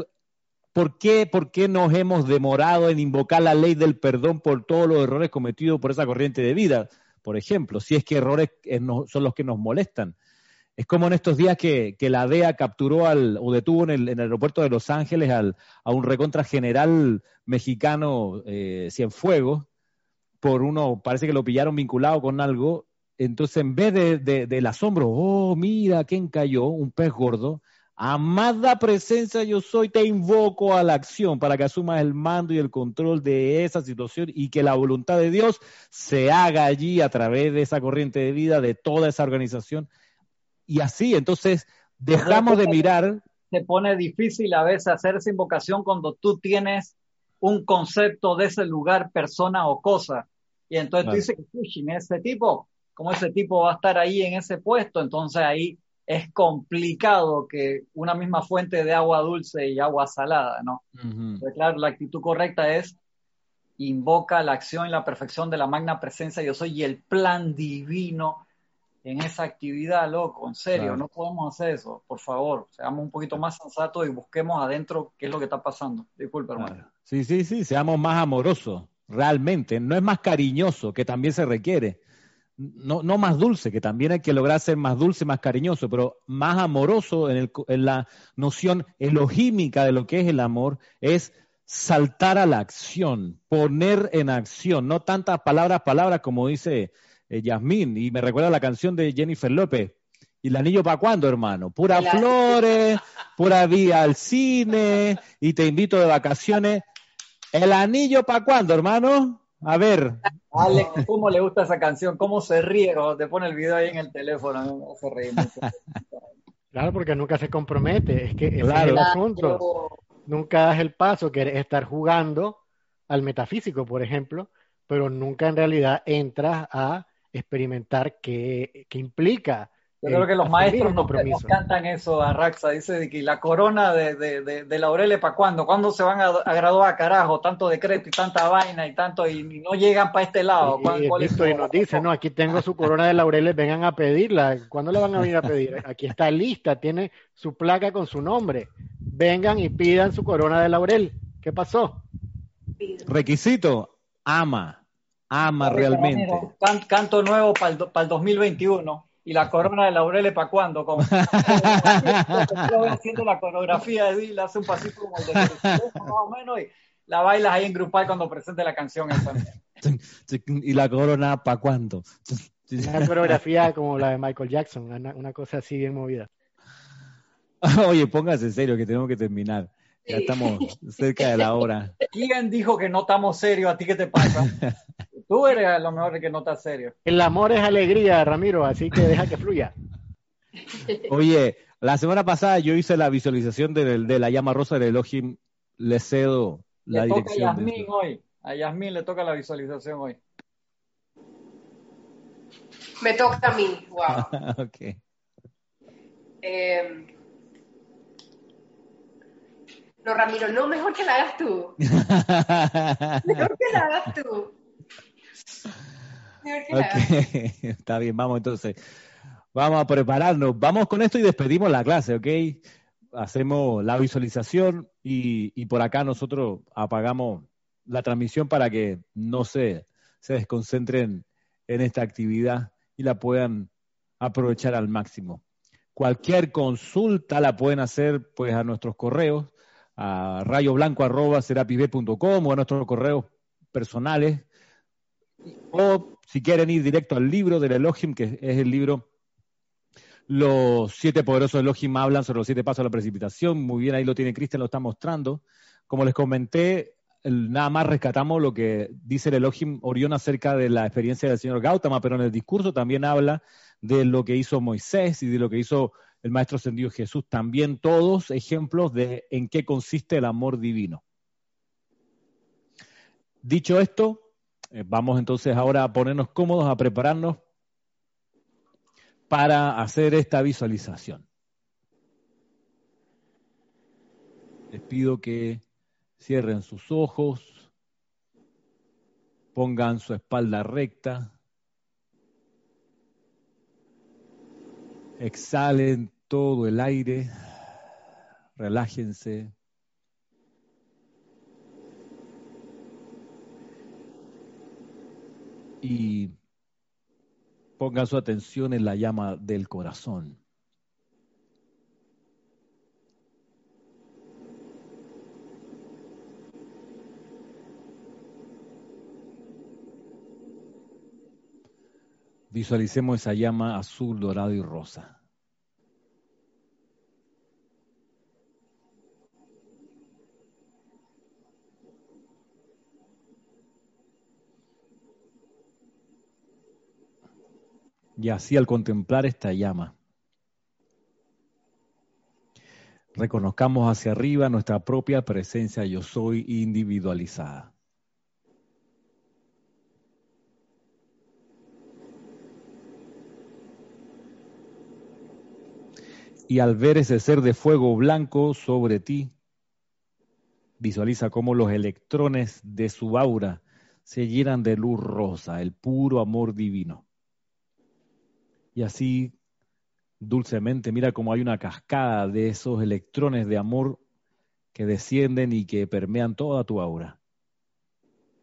¿por qué, ¿por qué nos hemos demorado en invocar la ley del perdón por todos los errores cometidos por esa corriente de vida? Por ejemplo, si es que errores son los que nos molestan. Es como en estos días que, la DEA capturó al, o detuvo en el, aeropuerto de Los Ángeles al, a un recontra general mexicano eh, Cienfuegos por uno, parece que lo pillaron vinculado con algo. Entonces, en vez de, del asombro, oh, mira, ¿quién cayó? Un pez gordo. Amada presencia yo soy, te invoco a la acción para que asumas el mando y el control de esa situación y que la voluntad de Dios se haga allí a través de esa corriente de vida, de toda esa organización y así, entonces dejamos de mirar. Se pone difícil a veces hacer esa invocación cuando tú tienes un concepto de ese lugar, persona o cosa. Y entonces tú dices, ese tipo, como ese tipo va a estar ahí en ese puesto, entonces ahí es complicado que una misma fuente de agua dulce y agua salada, ¿no? claro, la actitud correcta es invoca la acción y la perfección de la magna presencia yo soy y el plan divino en esa actividad, loco, en serio, no podemos hacer eso, por favor, seamos un poquito más sensatos y busquemos adentro qué es lo que está pasando. Disculpe, hermano. Sí, sí, sí, seamos más amorosos, realmente, no es más cariñoso, que también se requiere, no, no más dulce, que también hay que lograr ser más dulce, más cariñoso, pero más amoroso en, el, en la noción elogímica de lo que es el amor, es saltar a la acción, poner en acción, no tantas palabras, palabras como dice eh, Yasmín, y me recuerda la canción de Jennifer López. ¿Y el anillo para cuándo, hermano? Pura flores, pura vía al cine, y te invito de vacaciones. ¿El anillo para cuándo, hermano? A ver. Alex, ¿cómo le gusta esa canción? ¿Cómo se ríe cuando te pone el video ahí en el teléfono? Se ríe Claro, porque nunca se compromete. Es que ese es el asunto. Nunca das el paso, que estar jugando al metafísico, por ejemplo, pero nunca en realidad entras a experimentar qué, implica. Yo creo que los maestros nos, cantan eso a Raxa, dice que la corona de, de, de, Laureles para cuándo, cuándo se van a, graduar, carajo, tanto decreto y tanta vaina y tanto, y, no llegan para este lado. Y, y, nos dice, no, aquí tengo su corona de Laureles, vengan a pedirla. ¿Cuándo la van a venir a pedir? Aquí está lista, tiene su placa con su nombre. Vengan y pidan su corona de Laurel. ¿Qué pasó? Requisito, ama ama realmente. canto nuevo para el, para el 2021 y la corona de laureles para cuándo. Como, haciendo la coreografía de Dila, hace un pasito como el de más o menos y la bailas ahí en grupal cuando presente la canción. y la corona para cuándo. Una coreografía como la de Michael Jackson, una, una cosa así bien movida. Oye, póngase en serio que tenemos que terminar. Ya estamos cerca de la hora. ¿Quién dijo que no estamos serios? ¿A ti qué te pasa? Tú eres a lo mejor el que no está serio. El amor es alegría, Ramiro, así que deja que fluya. Oye, la semana pasada yo hice la visualización de, la llama rosa del Elohim. Le cedo la le dirección. Toca a Yasmín hoy. A Yasmín le toca la visualización hoy. Me toca a mí. Wow. ok. Eh, no, Ramiro, no, mejor que la hagas tú. mejor que la hagas tú. Está bien, vamos entonces. Vamos a prepararnos. Vamos con esto y despedimos la clase, ¿ok? Hacemos la visualización y, por acá nosotros apagamos la transmisión para que no se, se desconcentren en esta actividad y la puedan aprovechar al máximo. Cualquier consulta la pueden hacer pues a nuestros correos, a rayoblanco.com o a nuestros correos personales o si quieren ir directo al libro del Elohim, que es el libro Los siete poderosos Elohim hablan sobre los siete pasos de la precipitación. Muy bien, ahí lo tiene Cristian, lo está mostrando. Como les comenté, nada más rescatamos lo que dice el Elohim Orión acerca de la experiencia del señor Gautama, pero en el discurso también habla de lo que hizo Moisés y de lo que hizo el Maestro Ascendido Jesús, también todos ejemplos de en qué consiste el amor divino. Dicho esto, vamos entonces ahora a ponernos cómodos, a prepararnos para hacer esta visualización. Les pido que cierren sus ojos, pongan su espalda recta, exhalen todo el aire, relájense. Y pongan su atención en la llama del corazón. Visualicemos esa llama azul, dorado y rosa. Y así al contemplar esta llama, reconozcamos hacia arriba nuestra propia presencia yo soy individualizada. Y al ver ese ser de fuego blanco sobre ti, visualiza cómo los electrones de su aura se llenan de luz rosa, el puro amor divino. Y así, dulcemente, mira cómo hay una cascada de esos electrones de amor que descienden y que permean toda tu aura,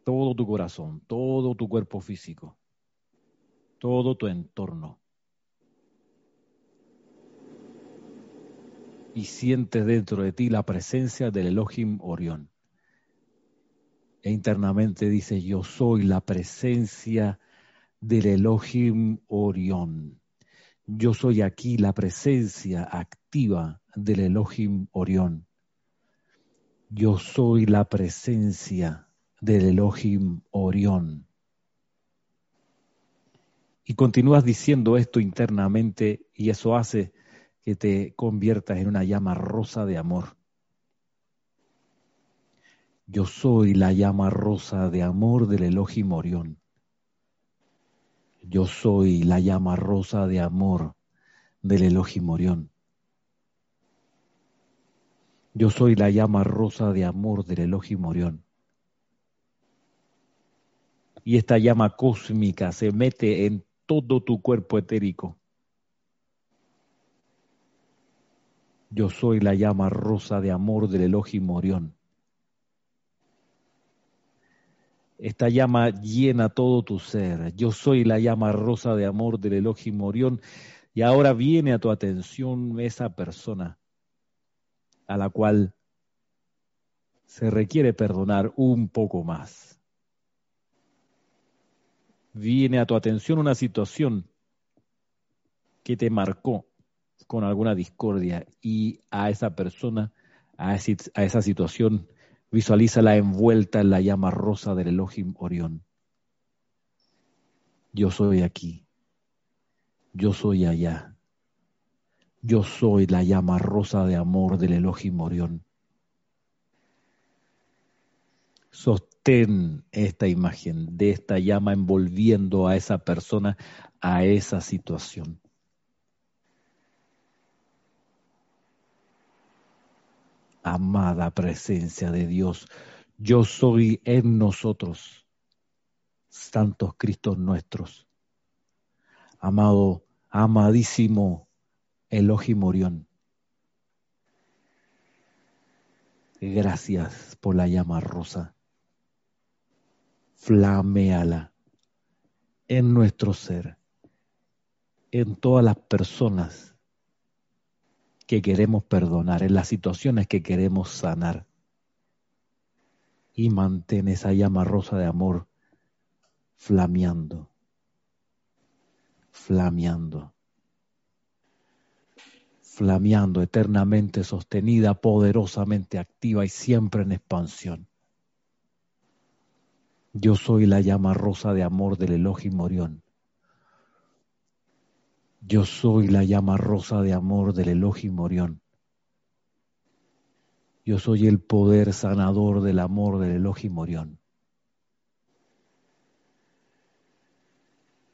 todo tu corazón, todo tu cuerpo físico, todo tu entorno. Y sientes dentro de ti la presencia del Elohim Orión. E internamente dices, yo soy la presencia del Elohim Orión. Yo soy aquí la presencia activa del Elohim Orión. Yo soy la presencia del Elohim Orión. Y continúas diciendo esto internamente y eso hace que te conviertas en una llama rosa de amor. Yo soy la llama rosa de amor del Elohim Orión. Yo soy la llama rosa de amor del Elohim Orión. Yo soy la llama rosa de amor del Elohim Orión. Y esta llama cósmica se mete en todo tu cuerpo etérico. Yo soy la llama rosa de amor del Elohim Orión. Esta llama llena todo tu ser. Yo soy la llama rosa de amor del Elohim Orión. Y ahora viene a tu atención esa persona a la cual se requiere perdonar un poco más. Viene a tu atención una situación que te marcó con alguna discordia y a esa persona, a, esa situación, Visualízala envuelta en la llama rosa del Elohim Orión. Yo soy aquí. Yo soy allá. Yo soy la llama rosa de amor del Elohim Orión. Sostén esta imagen de esta llama envolviendo a esa persona, a esa situación. Amada presencia de Dios, yo soy en nosotros, santos Cristos nuestros. Amado, amadísimo Elohim Orión. Gracias por la llama rosa. Flameala en nuestro ser, en todas las personas que queremos perdonar, en las situaciones que queremos sanar. Y mantén esa llama rosa de amor flameando, flameando, flameando, eternamente sostenida, poderosamente activa y siempre en expansión. Yo soy la llama rosa de amor del Elohim Morión. Yo soy la llama rosa de amor del Elohim Morión. Yo soy el poder sanador del amor del Elohim Morión.